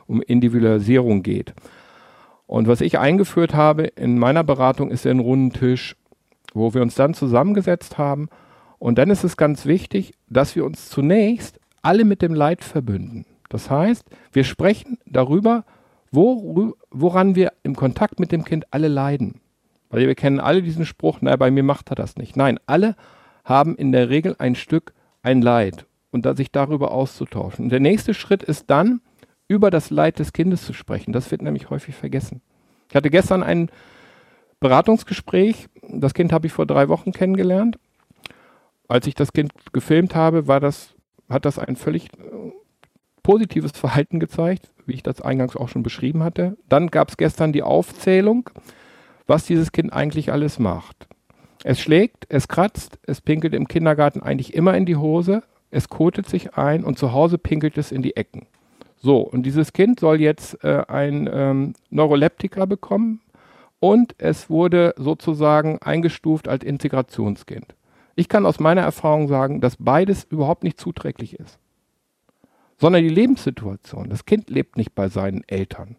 um Individualisierung geht. Und was ich eingeführt habe in meiner Beratung ist ein runden Tisch, wo wir uns dann zusammengesetzt haben und dann ist es ganz wichtig, dass wir uns zunächst alle mit dem Leid verbünden. Das heißt, wir sprechen darüber, wo, woran wir im Kontakt mit dem Kind alle leiden. Weil wir kennen alle diesen Spruch, naja, bei mir macht er das nicht. Nein, alle haben in der Regel ein Stück ein Leid und da sich darüber auszutauschen. Und der nächste Schritt ist dann, über das Leid des Kindes zu sprechen. Das wird nämlich häufig vergessen. Ich hatte gestern ein Beratungsgespräch. Das Kind habe ich vor drei Wochen kennengelernt als ich das Kind gefilmt habe, war das, hat das ein völlig äh, positives Verhalten gezeigt, wie ich das eingangs auch schon beschrieben hatte. Dann gab es gestern die Aufzählung, was dieses Kind eigentlich alles macht. Es schlägt, es kratzt, es pinkelt im Kindergarten eigentlich immer in die Hose, es kotet sich ein und zu Hause pinkelt es in die Ecken. So, und dieses Kind soll jetzt äh, ein ähm, Neuroleptika bekommen und es wurde sozusagen eingestuft als Integrationskind. Ich kann aus meiner Erfahrung sagen, dass beides überhaupt nicht zuträglich ist. Sondern die Lebenssituation. Das Kind lebt nicht bei seinen Eltern,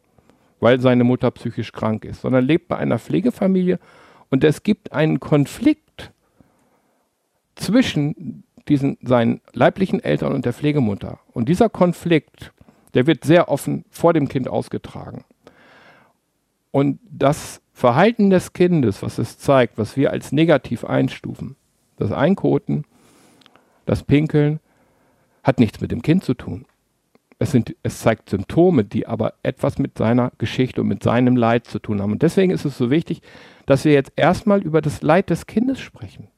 weil seine Mutter psychisch krank ist, sondern lebt bei einer Pflegefamilie und es gibt einen Konflikt zwischen diesen, seinen leiblichen Eltern und der Pflegemutter. Und dieser Konflikt, der wird sehr offen vor dem Kind ausgetragen. Und das Verhalten des Kindes, was es zeigt, was wir als negativ einstufen, das Einkoten, das Pinkeln hat nichts mit dem Kind zu tun. Es, sind, es zeigt Symptome, die aber etwas mit seiner Geschichte und mit seinem Leid zu tun haben. Und deswegen ist es so wichtig, dass wir jetzt erstmal über das Leid des Kindes sprechen.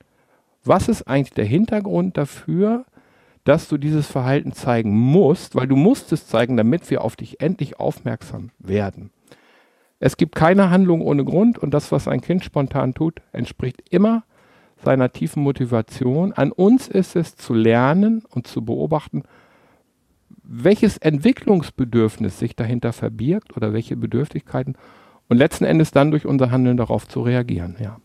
Was ist eigentlich der Hintergrund dafür, dass du dieses Verhalten zeigen musst, weil du musst es zeigen, damit wir auf dich endlich aufmerksam werden. Es gibt keine Handlung ohne Grund und das, was ein Kind spontan tut, entspricht immer seiner tiefen Motivation. An uns ist es zu lernen und zu beobachten, welches Entwicklungsbedürfnis sich dahinter verbirgt oder welche Bedürftigkeiten und letzten Endes dann durch unser Handeln darauf zu reagieren. Ja.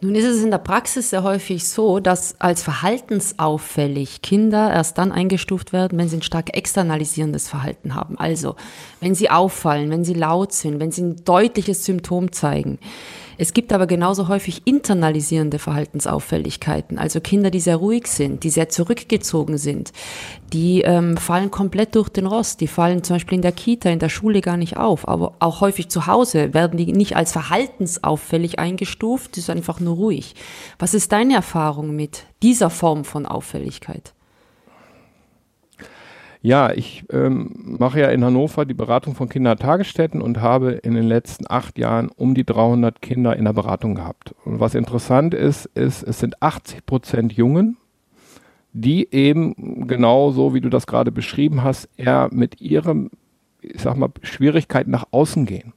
Nun ist es in der Praxis sehr häufig so, dass als verhaltensauffällig Kinder erst dann eingestuft werden, wenn sie ein stark externalisierendes Verhalten haben. Also, wenn sie auffallen, wenn sie laut sind, wenn sie ein deutliches Symptom zeigen. Es gibt aber genauso häufig internalisierende Verhaltensauffälligkeiten, also Kinder, die sehr ruhig sind, die sehr zurückgezogen sind, die ähm, fallen komplett durch den Rost, die fallen zum Beispiel in der Kita, in der Schule gar nicht auf, aber auch häufig zu Hause werden die nicht als verhaltensauffällig eingestuft, die ist einfach nur ruhig. Was ist deine Erfahrung mit dieser Form von Auffälligkeit? Ja, ich ähm, mache ja in Hannover die Beratung von Kindertagesstätten und habe in den letzten acht Jahren um die 300 Kinder in der Beratung gehabt. Und was interessant ist, ist, es sind 80 Prozent Jungen, die eben genau so, wie du das gerade beschrieben hast, eher mit ihrem, ich sag mal, Schwierigkeiten nach außen gehen.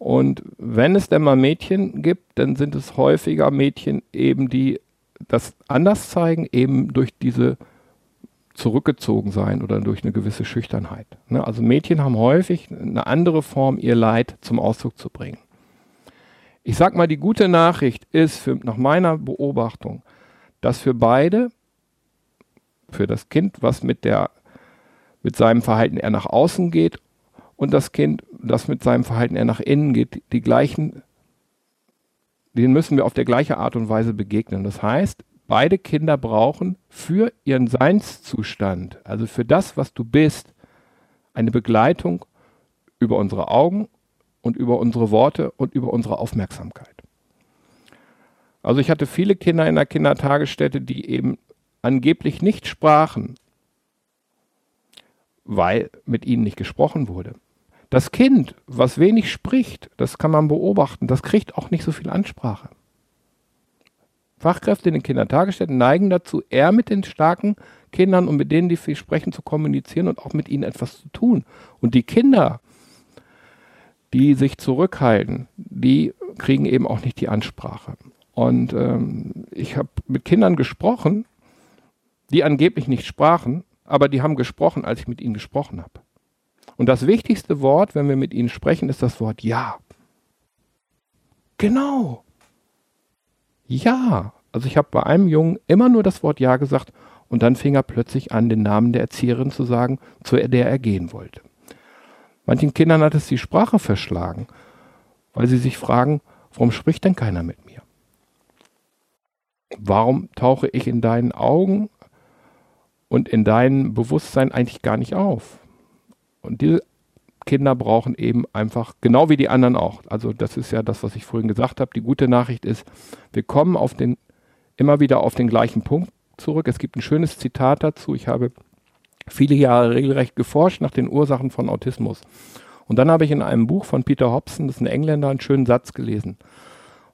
Und wenn es denn mal Mädchen gibt, dann sind es häufiger Mädchen eben, die das anders zeigen, eben durch diese zurückgezogen sein oder durch eine gewisse Schüchternheit. Ne? Also Mädchen haben häufig eine andere Form, ihr Leid zum Ausdruck zu bringen. Ich sag mal, die gute Nachricht ist für, nach meiner Beobachtung, dass für beide, für das Kind, was mit der, mit seinem Verhalten eher nach außen geht und das Kind, das mit seinem Verhalten eher nach innen geht, die gleichen, denen müssen wir auf der gleiche Art und Weise begegnen. Das heißt, beide Kinder brauchen für ihren Seinszustand, also für das, was du bist, eine Begleitung über unsere Augen und über unsere Worte und über unsere Aufmerksamkeit. Also ich hatte viele Kinder in der Kindertagesstätte, die eben angeblich nicht sprachen, weil mit ihnen nicht gesprochen wurde. Das Kind, was wenig spricht, das kann man beobachten, das kriegt auch nicht so viel Ansprache. Fachkräfte in den Kindertagesstätten neigen dazu, eher mit den starken Kindern und mit denen, die viel sprechen, zu kommunizieren und auch mit ihnen etwas zu tun. Und die Kinder, die sich zurückhalten, die kriegen eben auch nicht die Ansprache. Und ähm, ich habe mit Kindern gesprochen, die angeblich nicht sprachen, aber die haben gesprochen, als ich mit ihnen gesprochen habe. Und das wichtigste Wort, wenn wir mit ihnen sprechen, ist das Wort Ja. Genau. Ja. Also ich habe bei einem Jungen immer nur das Wort Ja gesagt und dann fing er plötzlich an, den Namen der Erzieherin zu sagen, zu der er gehen wollte. Manchen Kindern hat es die Sprache verschlagen, weil sie sich fragen, warum spricht denn keiner mit mir? Warum tauche ich in deinen Augen und in deinem Bewusstsein eigentlich gar nicht auf? Und diese Kinder brauchen eben einfach, genau wie die anderen auch. Also das ist ja das, was ich vorhin gesagt habe. Die gute Nachricht ist, wir kommen auf den, immer wieder auf den gleichen Punkt zurück. Es gibt ein schönes Zitat dazu. Ich habe viele Jahre regelrecht geforscht nach den Ursachen von Autismus. Und dann habe ich in einem Buch von Peter Hobson, das ist ein Engländer, einen schönen Satz gelesen.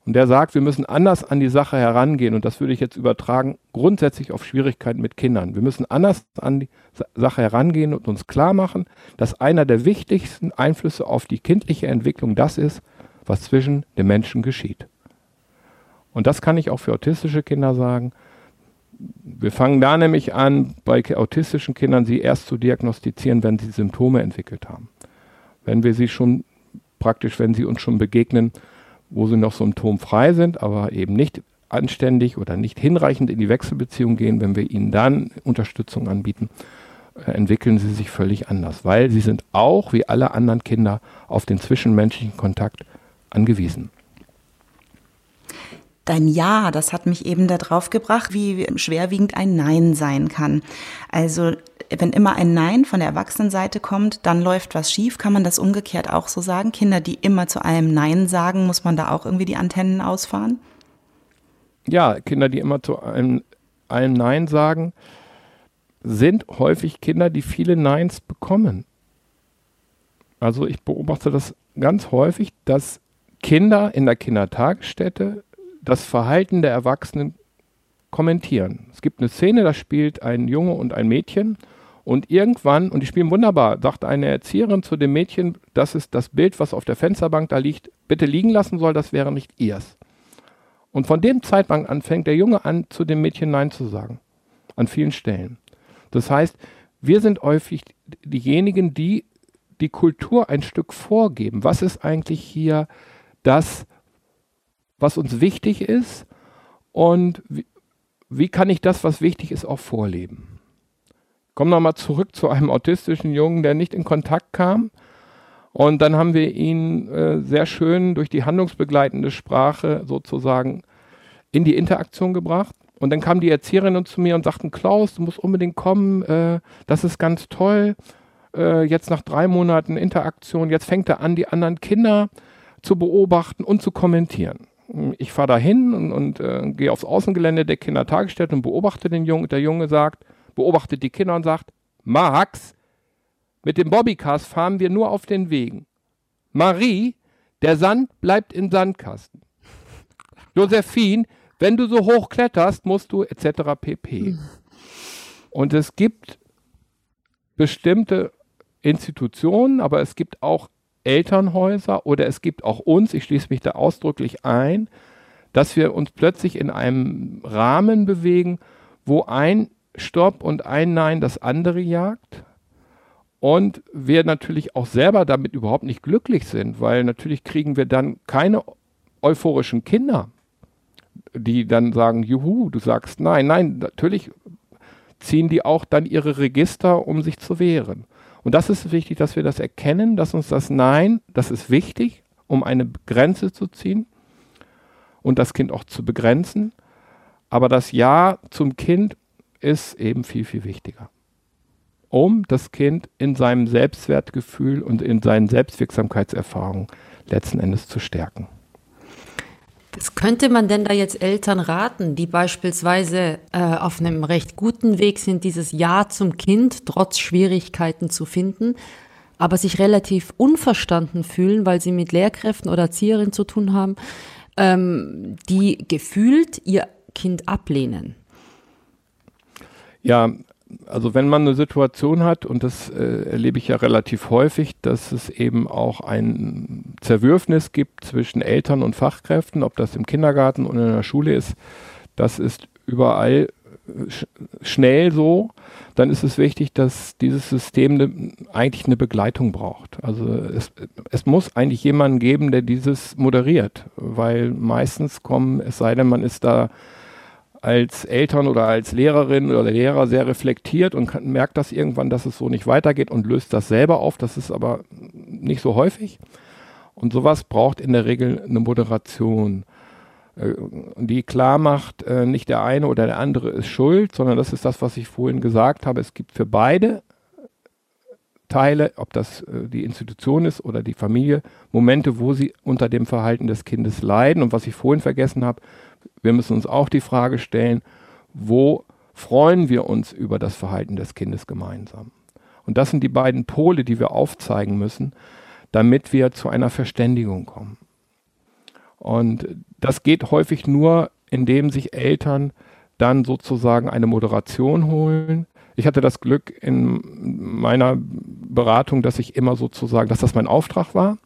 Und der sagt, wir müssen anders an die Sache herangehen. Und das würde ich jetzt übertragen, grundsätzlich auf Schwierigkeiten mit Kindern. Wir müssen anders an die Sache herangehen und uns klar machen, dass einer der wichtigsten Einflüsse auf die kindliche Entwicklung das ist, was zwischen den Menschen geschieht. Und das kann ich auch für autistische Kinder sagen. Wir fangen da nämlich an, bei autistischen Kindern sie erst zu diagnostizieren, wenn sie Symptome entwickelt haben. Wenn wir sie schon praktisch, wenn sie uns schon begegnen, wo sie noch symptomfrei sind, aber eben nicht anständig oder nicht hinreichend in die Wechselbeziehung gehen, wenn wir ihnen dann Unterstützung anbieten, äh, entwickeln sie sich völlig anders, weil sie sind auch wie alle anderen Kinder auf den zwischenmenschlichen Kontakt angewiesen. Dein Ja, das hat mich eben darauf gebracht, wie schwerwiegend ein Nein sein kann. Also wenn immer ein Nein von der Erwachsenenseite kommt, dann läuft was schief. Kann man das umgekehrt auch so sagen? Kinder, die immer zu allem Nein sagen, muss man da auch irgendwie die Antennen ausfahren? Ja, Kinder, die immer zu allem, allem Nein sagen, sind häufig Kinder, die viele Neins bekommen. Also ich beobachte das ganz häufig, dass Kinder in der Kindertagesstätte das Verhalten der Erwachsenen kommentieren. Es gibt eine Szene, da spielt ein Junge und ein Mädchen und irgendwann, und die spielen wunderbar, sagt eine Erzieherin zu dem Mädchen, das ist das Bild, was auf der Fensterbank da liegt, bitte liegen lassen soll, das wäre nicht ihrs. Und von dem Zeitpunkt an fängt der Junge an, zu dem Mädchen Nein zu sagen. An vielen Stellen. Das heißt, wir sind häufig diejenigen, die die Kultur ein Stück vorgeben. Was ist eigentlich hier das, was uns wichtig ist? Und wie, wie kann ich das, was wichtig ist, auch vorleben? Komm nochmal zurück zu einem autistischen Jungen, der nicht in Kontakt kam Und dann haben wir ihn äh, sehr schön durch die handlungsbegleitende Sprache sozusagen in die Interaktion gebracht. Und dann kamen die Erzieherinnen zu mir und sagten, Klaus, du musst unbedingt kommen, äh, das ist ganz toll. Äh, jetzt nach drei Monaten Interaktion, jetzt fängt er an, die anderen Kinder zu beobachten und zu kommentieren. Ich fahre da hin und, und äh, gehe aufs Außengelände der Kindertagesstätte und beobachte den Jungen. Der Junge sagt, beobachtet die Kinder und sagt, Max, mit dem Bobbycars fahren wir nur auf den Wegen. Marie, der Sand bleibt im Sandkasten. (laughs) Josephine, wenn du so hoch kletterst, musst du etc. pp. (laughs) Und es gibt bestimmte Institutionen, aber es gibt auch Elternhäuser oder es gibt auch uns, ich schließe mich da ausdrücklich ein, dass wir uns plötzlich in einem Rahmen bewegen, wo ein Stopp und ein Nein das andere jagt. Und wir natürlich auch selber damit überhaupt nicht glücklich sind, weil natürlich kriegen wir dann keine euphorischen Kinder, die dann sagen, juhu, du sagst nein. Nein, natürlich ziehen die auch dann ihre Register, um sich zu wehren. Und das ist wichtig, dass wir das erkennen, dass uns das Nein, das ist wichtig, um eine Grenze zu ziehen und das Kind auch zu begrenzen. Aber das Ja zum Kind ist eben viel, viel wichtiger, um das Kind in seinem Selbstwertgefühl und in seinen Selbstwirksamkeitserfahrungen letzten Endes zu stärken. Was könnte man denn da jetzt Eltern raten, die beispielsweise äh, auf einem recht guten Weg sind, dieses Ja zum Kind trotz Schwierigkeiten zu finden, aber sich relativ unverstanden fühlen, weil sie mit Lehrkräften oder Erzieherinnen zu tun haben, ähm, die gefühlt ihr Kind ablehnen? Ja, also wenn man eine Situation hat, und das äh, erlebe ich ja relativ häufig, dass es eben auch ein Zerwürfnis gibt zwischen Eltern und Fachkräften, ob das im Kindergarten oder in der Schule ist, das ist überall äh, sch schnell so, dann ist es wichtig, dass dieses System ne, eigentlich eine Begleitung braucht. Also es, es muss eigentlich jemanden geben, der dieses moderiert, weil meistens kommen, es sei denn, man ist da als Eltern oder als Lehrerin oder Lehrer sehr reflektiert und kann, merkt das irgendwann, dass es so nicht weitergeht und löst das selber auf. Das ist aber nicht so häufig. Und sowas braucht in der Regel eine Moderation, äh, die klar macht, äh, nicht der eine oder der andere ist schuld, sondern das ist das, was ich vorhin gesagt habe. Es gibt für beide Teile, ob das äh, die Institution ist oder die Familie, Momente, wo sie unter dem Verhalten des Kindes leiden. Und was ich vorhin vergessen habe, wir müssen uns auch die Frage stellen, wo freuen wir uns über das Verhalten des Kindes gemeinsam? Und das sind die beiden Pole, die wir aufzeigen müssen, damit wir zu einer Verständigung kommen. Und das geht häufig nur, indem sich Eltern dann sozusagen eine Moderation holen. Ich hatte das Glück in meiner Beratung, dass ich immer sozusagen, dass das mein Auftrag war.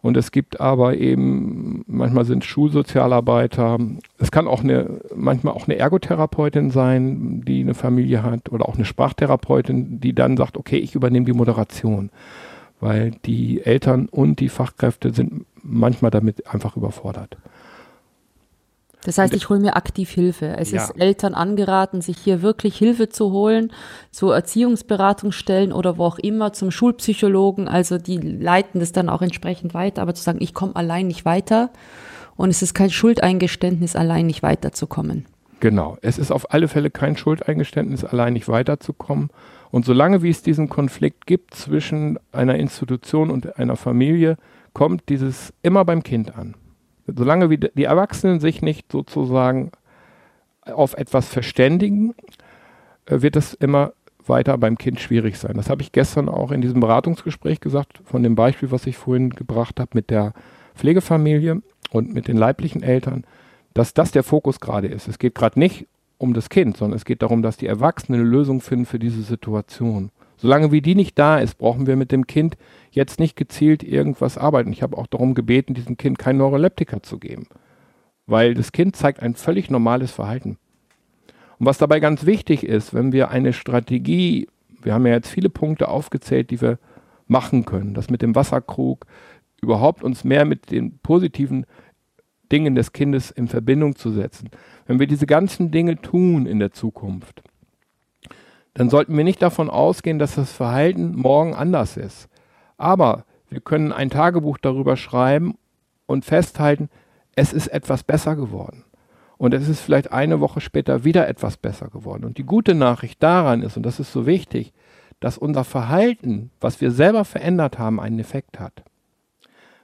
Und es gibt aber eben, manchmal sind Schulsozialarbeiter, es kann auch eine, manchmal auch eine Ergotherapeutin sein, die eine Familie hat, oder auch eine Sprachtherapeutin, die dann sagt, okay, ich übernehme die Moderation. Weil die Eltern und die Fachkräfte sind manchmal damit einfach überfordert. Das heißt, ich hole mir aktiv Hilfe. Es ja. ist Eltern angeraten, sich hier wirklich Hilfe zu holen, zu Erziehungsberatungsstellen oder wo auch immer, zum Schulpsychologen. Also die leiten das dann auch entsprechend weiter, aber zu sagen, ich komme allein nicht weiter und es ist kein Schuldeingeständnis, allein nicht weiterzukommen. Genau, es ist auf alle Fälle kein Schuldeingeständnis, allein nicht weiterzukommen. Und solange wie es diesen Konflikt gibt zwischen einer Institution und einer Familie, kommt dieses immer beim Kind an. Solange wie die Erwachsenen sich nicht sozusagen auf etwas verständigen, äh, wird es immer weiter beim Kind schwierig sein. Das habe ich gestern auch in diesem Beratungsgespräch gesagt, von dem Beispiel, was ich vorhin gebracht habe mit der Pflegefamilie und mit den leiblichen Eltern, dass das der Fokus gerade ist. Es geht gerade nicht um das Kind, sondern es geht darum, dass die Erwachsenen eine Lösung finden für diese Situation. Solange wie die nicht da ist, brauchen wir mit dem Kind jetzt nicht gezielt irgendwas arbeiten. Ich habe auch darum gebeten, diesem Kind kein Neuroleptika zu geben, weil das Kind zeigt ein völlig normales Verhalten. Und was dabei ganz wichtig ist, wenn wir eine Strategie, wir haben ja jetzt viele Punkte aufgezählt, die wir machen können, das mit dem Wasserkrug, überhaupt uns mehr mit den positiven Dingen des Kindes in Verbindung zu setzen. Wenn wir diese ganzen Dinge tun in der Zukunft, dann sollten wir nicht davon ausgehen, dass das Verhalten morgen anders ist. Aber Wir können ein Tagebuch darüber schreiben und festhalten, es ist etwas besser geworden. Und es ist vielleicht eine Woche später wieder etwas besser geworden. Und die gute Nachricht daran ist, und das ist so wichtig, dass unser Verhalten, was wir selber verändert haben, einen Effekt hat.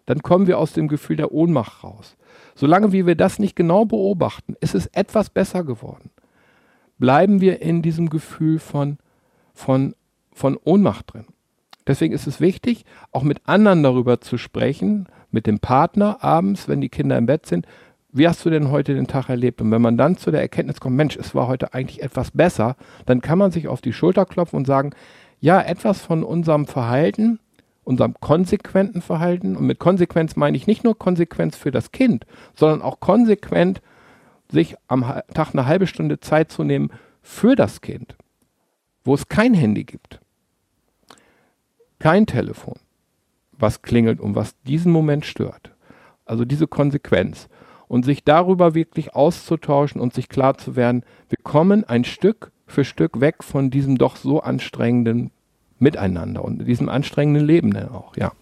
Dann kommen wir aus dem Gefühl der Ohnmacht raus. Solange wie wir das nicht genau beobachten, ist es etwas besser geworden. Bleiben wir in diesem Gefühl von, von, von Ohnmacht drin. Deswegen ist es wichtig, auch mit anderen darüber zu sprechen, mit dem Partner abends, wenn die Kinder im Bett sind. Wie hast du denn heute den Tag erlebt? Und wenn man dann zu der Erkenntnis kommt, Mensch, es war heute eigentlich etwas besser, dann kann man sich auf die Schulter klopfen und sagen, ja, etwas von unserem Verhalten, unserem konsequenten Verhalten, und mit Konsequenz meine ich nicht nur Konsequenz für das Kind, sondern auch konsequent sich am Tag eine halbe Stunde Zeit zu nehmen für das Kind, wo es kein Handy gibt, kein Telefon, was klingelt und was diesen Moment stört. Also diese Konsequenz. Und sich darüber wirklich auszutauschen und sich klar zu werden, wir kommen ein Stück für Stück weg von diesem doch so anstrengenden Miteinander und diesem anstrengenden Leben dann auch, ja.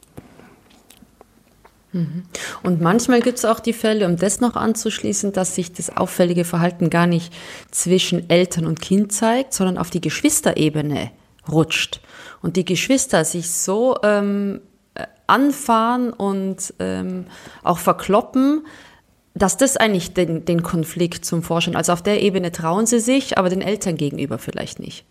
Mhm. Und manchmal gibt es auch die Fälle, um das noch anzuschließen, dass sich das auffällige Verhalten gar nicht zwischen Eltern und Kind zeigt, sondern auf die Geschwisterebene rutscht und die Geschwister sich so ähm, äh, anfahren und ähm, auch verkloppen, dass das eigentlich den, den Konflikt zum Vorschein, also auf der Ebene trauen sie sich, aber den Eltern gegenüber vielleicht nicht.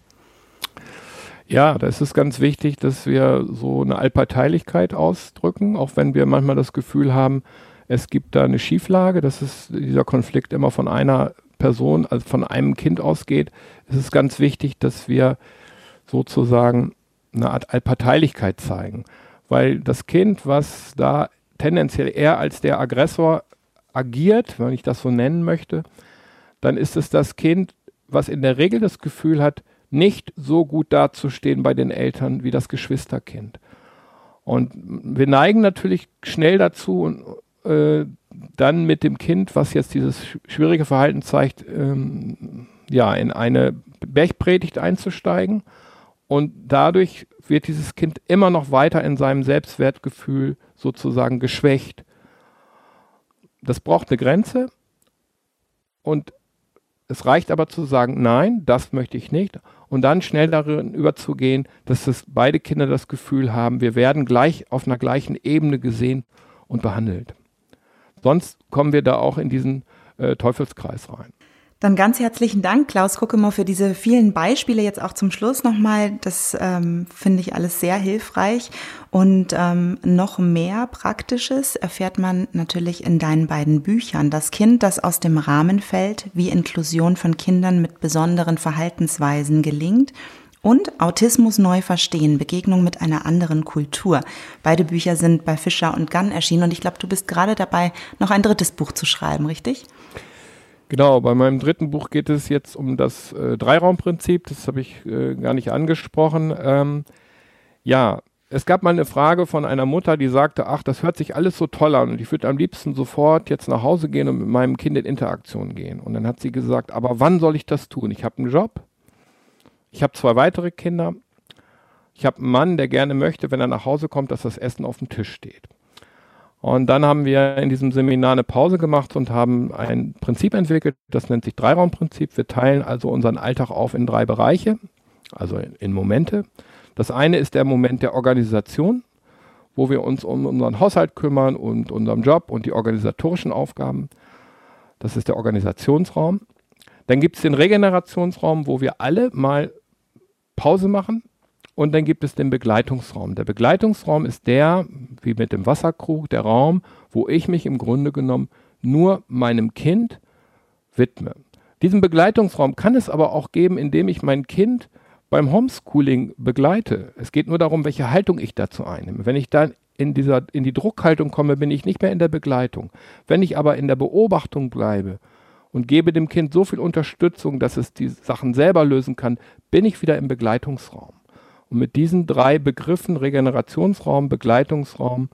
Ja, da ist es ganz wichtig, dass wir so eine Allparteilichkeit ausdrücken, auch wenn wir manchmal das Gefühl haben, es gibt da eine Schieflage, dass es, dieser Konflikt immer von einer Person, also von einem Kind ausgeht, ist es ganz wichtig, dass wir sozusagen eine Art Allparteilichkeit zeigen. Weil das Kind, was da tendenziell eher als der Aggressor agiert, wenn ich das so nennen möchte, dann ist es das Kind, was in der Regel das Gefühl hat, nicht so gut dazustehen bei den Eltern wie das Geschwisterkind. Und wir neigen natürlich schnell dazu, äh, dann mit dem Kind, was jetzt dieses schwierige Verhalten zeigt, ähm, ja, in eine Bergpredigt einzusteigen und dadurch wird dieses Kind immer noch weiter in seinem Selbstwertgefühl sozusagen geschwächt. Das braucht eine Grenze und es reicht aber zu sagen, nein, das möchte ich nicht. Und dann schnell darin überzugehen, dass das beide Kinder das Gefühl haben, wir werden gleich auf einer gleichen Ebene gesehen und behandelt. Sonst kommen wir da auch in diesen äh, Teufelskreis rein. Dann ganz herzlichen Dank, Klaus Kuckemow, für diese vielen Beispiele jetzt auch zum Schluss nochmal. Das ähm, finde ich alles sehr hilfreich. Und ähm, noch mehr Praktisches erfährt man natürlich in deinen beiden Büchern. Das Kind, das aus dem Rahmen fällt, wie Inklusion von Kindern mit besonderen Verhaltensweisen gelingt. Und Autismus neu verstehen, Begegnung mit einer anderen Kultur. Beide Bücher sind bei Fischer und Gunn erschienen und ich glaube, du bist gerade dabei, noch ein drittes Buch zu schreiben, richtig? Genau, bei meinem dritten Buch geht es jetzt um das äh, Dreiraumprinzip. Das habe ich äh, gar nicht angesprochen. Ähm, ja, es gab mal eine Frage von einer Mutter, die sagte, ach, das hört sich alles so toll an und ich würde am liebsten sofort jetzt nach Hause gehen und mit meinem Kind in Interaktion gehen. Und dann hat sie gesagt, aber wann soll ich das tun? Ich habe einen Job, ich habe zwei weitere Kinder, ich habe einen Mann, der gerne möchte, wenn er nach Hause kommt, dass das Essen auf dem Tisch steht. Und dann haben wir in diesem Seminar eine Pause gemacht und haben ein Prinzip entwickelt, das nennt sich Dreiraumprinzip. Wir teilen also unseren Alltag auf in drei Bereiche, also in, Momente. Das eine ist der Moment der Organisation, wo wir uns um unseren Haushalt kümmern und unseren Job und die organisatorischen Aufgaben. Das ist der Organisationsraum. Dann gibt es den Regenerationsraum, wo wir alle mal Pause machen, und dann gibt es den Begleitungsraum. Der Begleitungsraum ist der, wie mit dem Wasserkrug, der Raum, wo ich mich im Grunde genommen nur meinem Kind widme. Diesen Begleitungsraum kann es aber auch geben, indem ich mein Kind beim Homeschooling begleite. Es geht nur darum, welche Haltung ich dazu einnehme. Wenn ich dann in, dieser, in die Druckhaltung komme, bin ich nicht mehr in der Begleitung. Wenn ich aber in der Beobachtung bleibe und gebe dem Kind so viel Unterstützung, dass es die Sachen selber lösen kann, bin ich wieder im Begleitungsraum. Und mit diesen drei Begriffen, Regenerationsraum, Begleitungsraum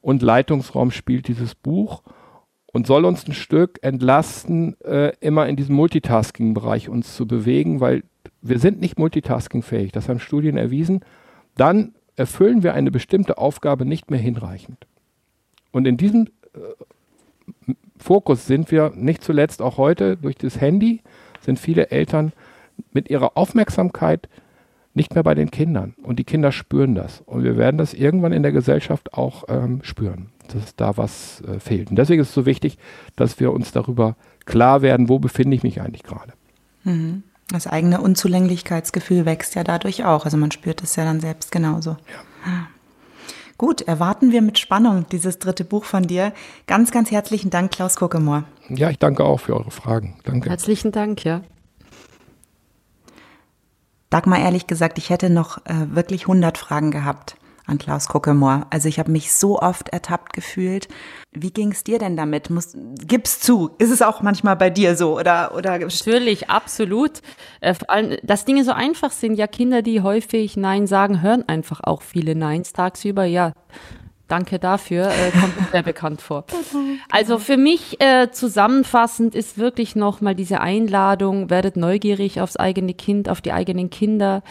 und Leitungsraum, spielt dieses Buch und soll uns ein Stück entlasten, äh, immer in diesem Multitasking-Bereich uns zu bewegen, weil wir sind nicht multitaskingfähig. Das haben Studien erwiesen. Dann erfüllen wir eine bestimmte Aufgabe nicht mehr hinreichend. Und in diesem äh, Fokus sind wir nicht zuletzt auch heute durch das Handy, sind viele Eltern mit ihrer Aufmerksamkeit nicht mehr bei den Kindern. Und die Kinder spüren das. Und wir werden das irgendwann in der Gesellschaft auch ähm, spüren, dass da was äh, fehlt. Und deswegen ist es so wichtig, dass wir uns darüber klar werden, wo befinde ich mich eigentlich gerade. Mhm. Das eigene Unzulänglichkeitsgefühl wächst ja dadurch auch. Also man spürt es ja dann selbst genauso. Ja. Ah. Gut, erwarten wir mit Spannung dieses dritte Buch von dir. Ganz, ganz herzlichen Dank, Klaus Kokemoor. Ja, ich danke auch für eure Fragen. Danke. Herzlichen Dank, ja. Dagmar, ehrlich gesagt, ich hätte noch äh, wirklich 100 Fragen gehabt an Klaus Kuckemoor. Also ich habe mich so oft ertappt gefühlt. Wie ging es dir denn damit? Muss, gib's zu. Ist es auch manchmal bei dir so oder oder? Natürlich, absolut. Äh, vor allem, dass Dinge so einfach sind. Ja, Kinder, die häufig Nein sagen, hören einfach auch viele Neins tagsüber. Ja, Danke dafür, äh, kommt mir sehr (laughs) bekannt vor. Also für mich äh, zusammenfassend ist wirklich nochmal diese Einladung, werdet neugierig aufs eigene Kind, auf die eigenen Kinder,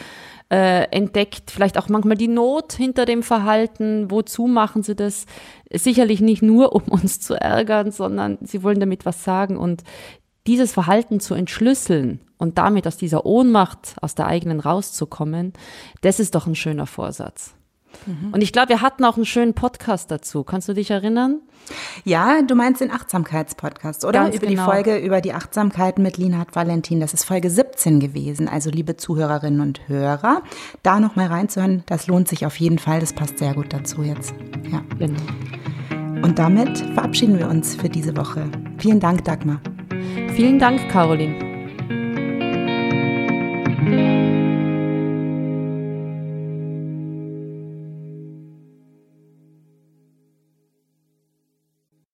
äh, entdeckt vielleicht auch manchmal die Not hinter dem Verhalten, wozu machen sie das? Sicherlich nicht nur, um uns zu ärgern, sondern sie wollen damit was sagen und dieses Verhalten zu entschlüsseln und damit aus dieser Ohnmacht, aus der eigenen rauszukommen, das ist doch ein schöner Vorsatz. Mhm. Und ich glaube, wir hatten auch einen schönen Podcast dazu. Kannst du dich erinnern? Ja, du meinst den Achtsamkeitspodcast, oder? Ganz über genau. die Folge über die Achtsamkeit mit Linhard Valentin. Das ist Folge 17 gewesen. Also, liebe Zuhörerinnen und Hörer, da nochmal reinzuhören, das lohnt sich auf jeden Fall. Das passt sehr gut dazu jetzt. Ja. Genau. Und damit verabschieden wir uns für diese Woche. Vielen Dank, Dagmar. Vielen Dank, Caroline.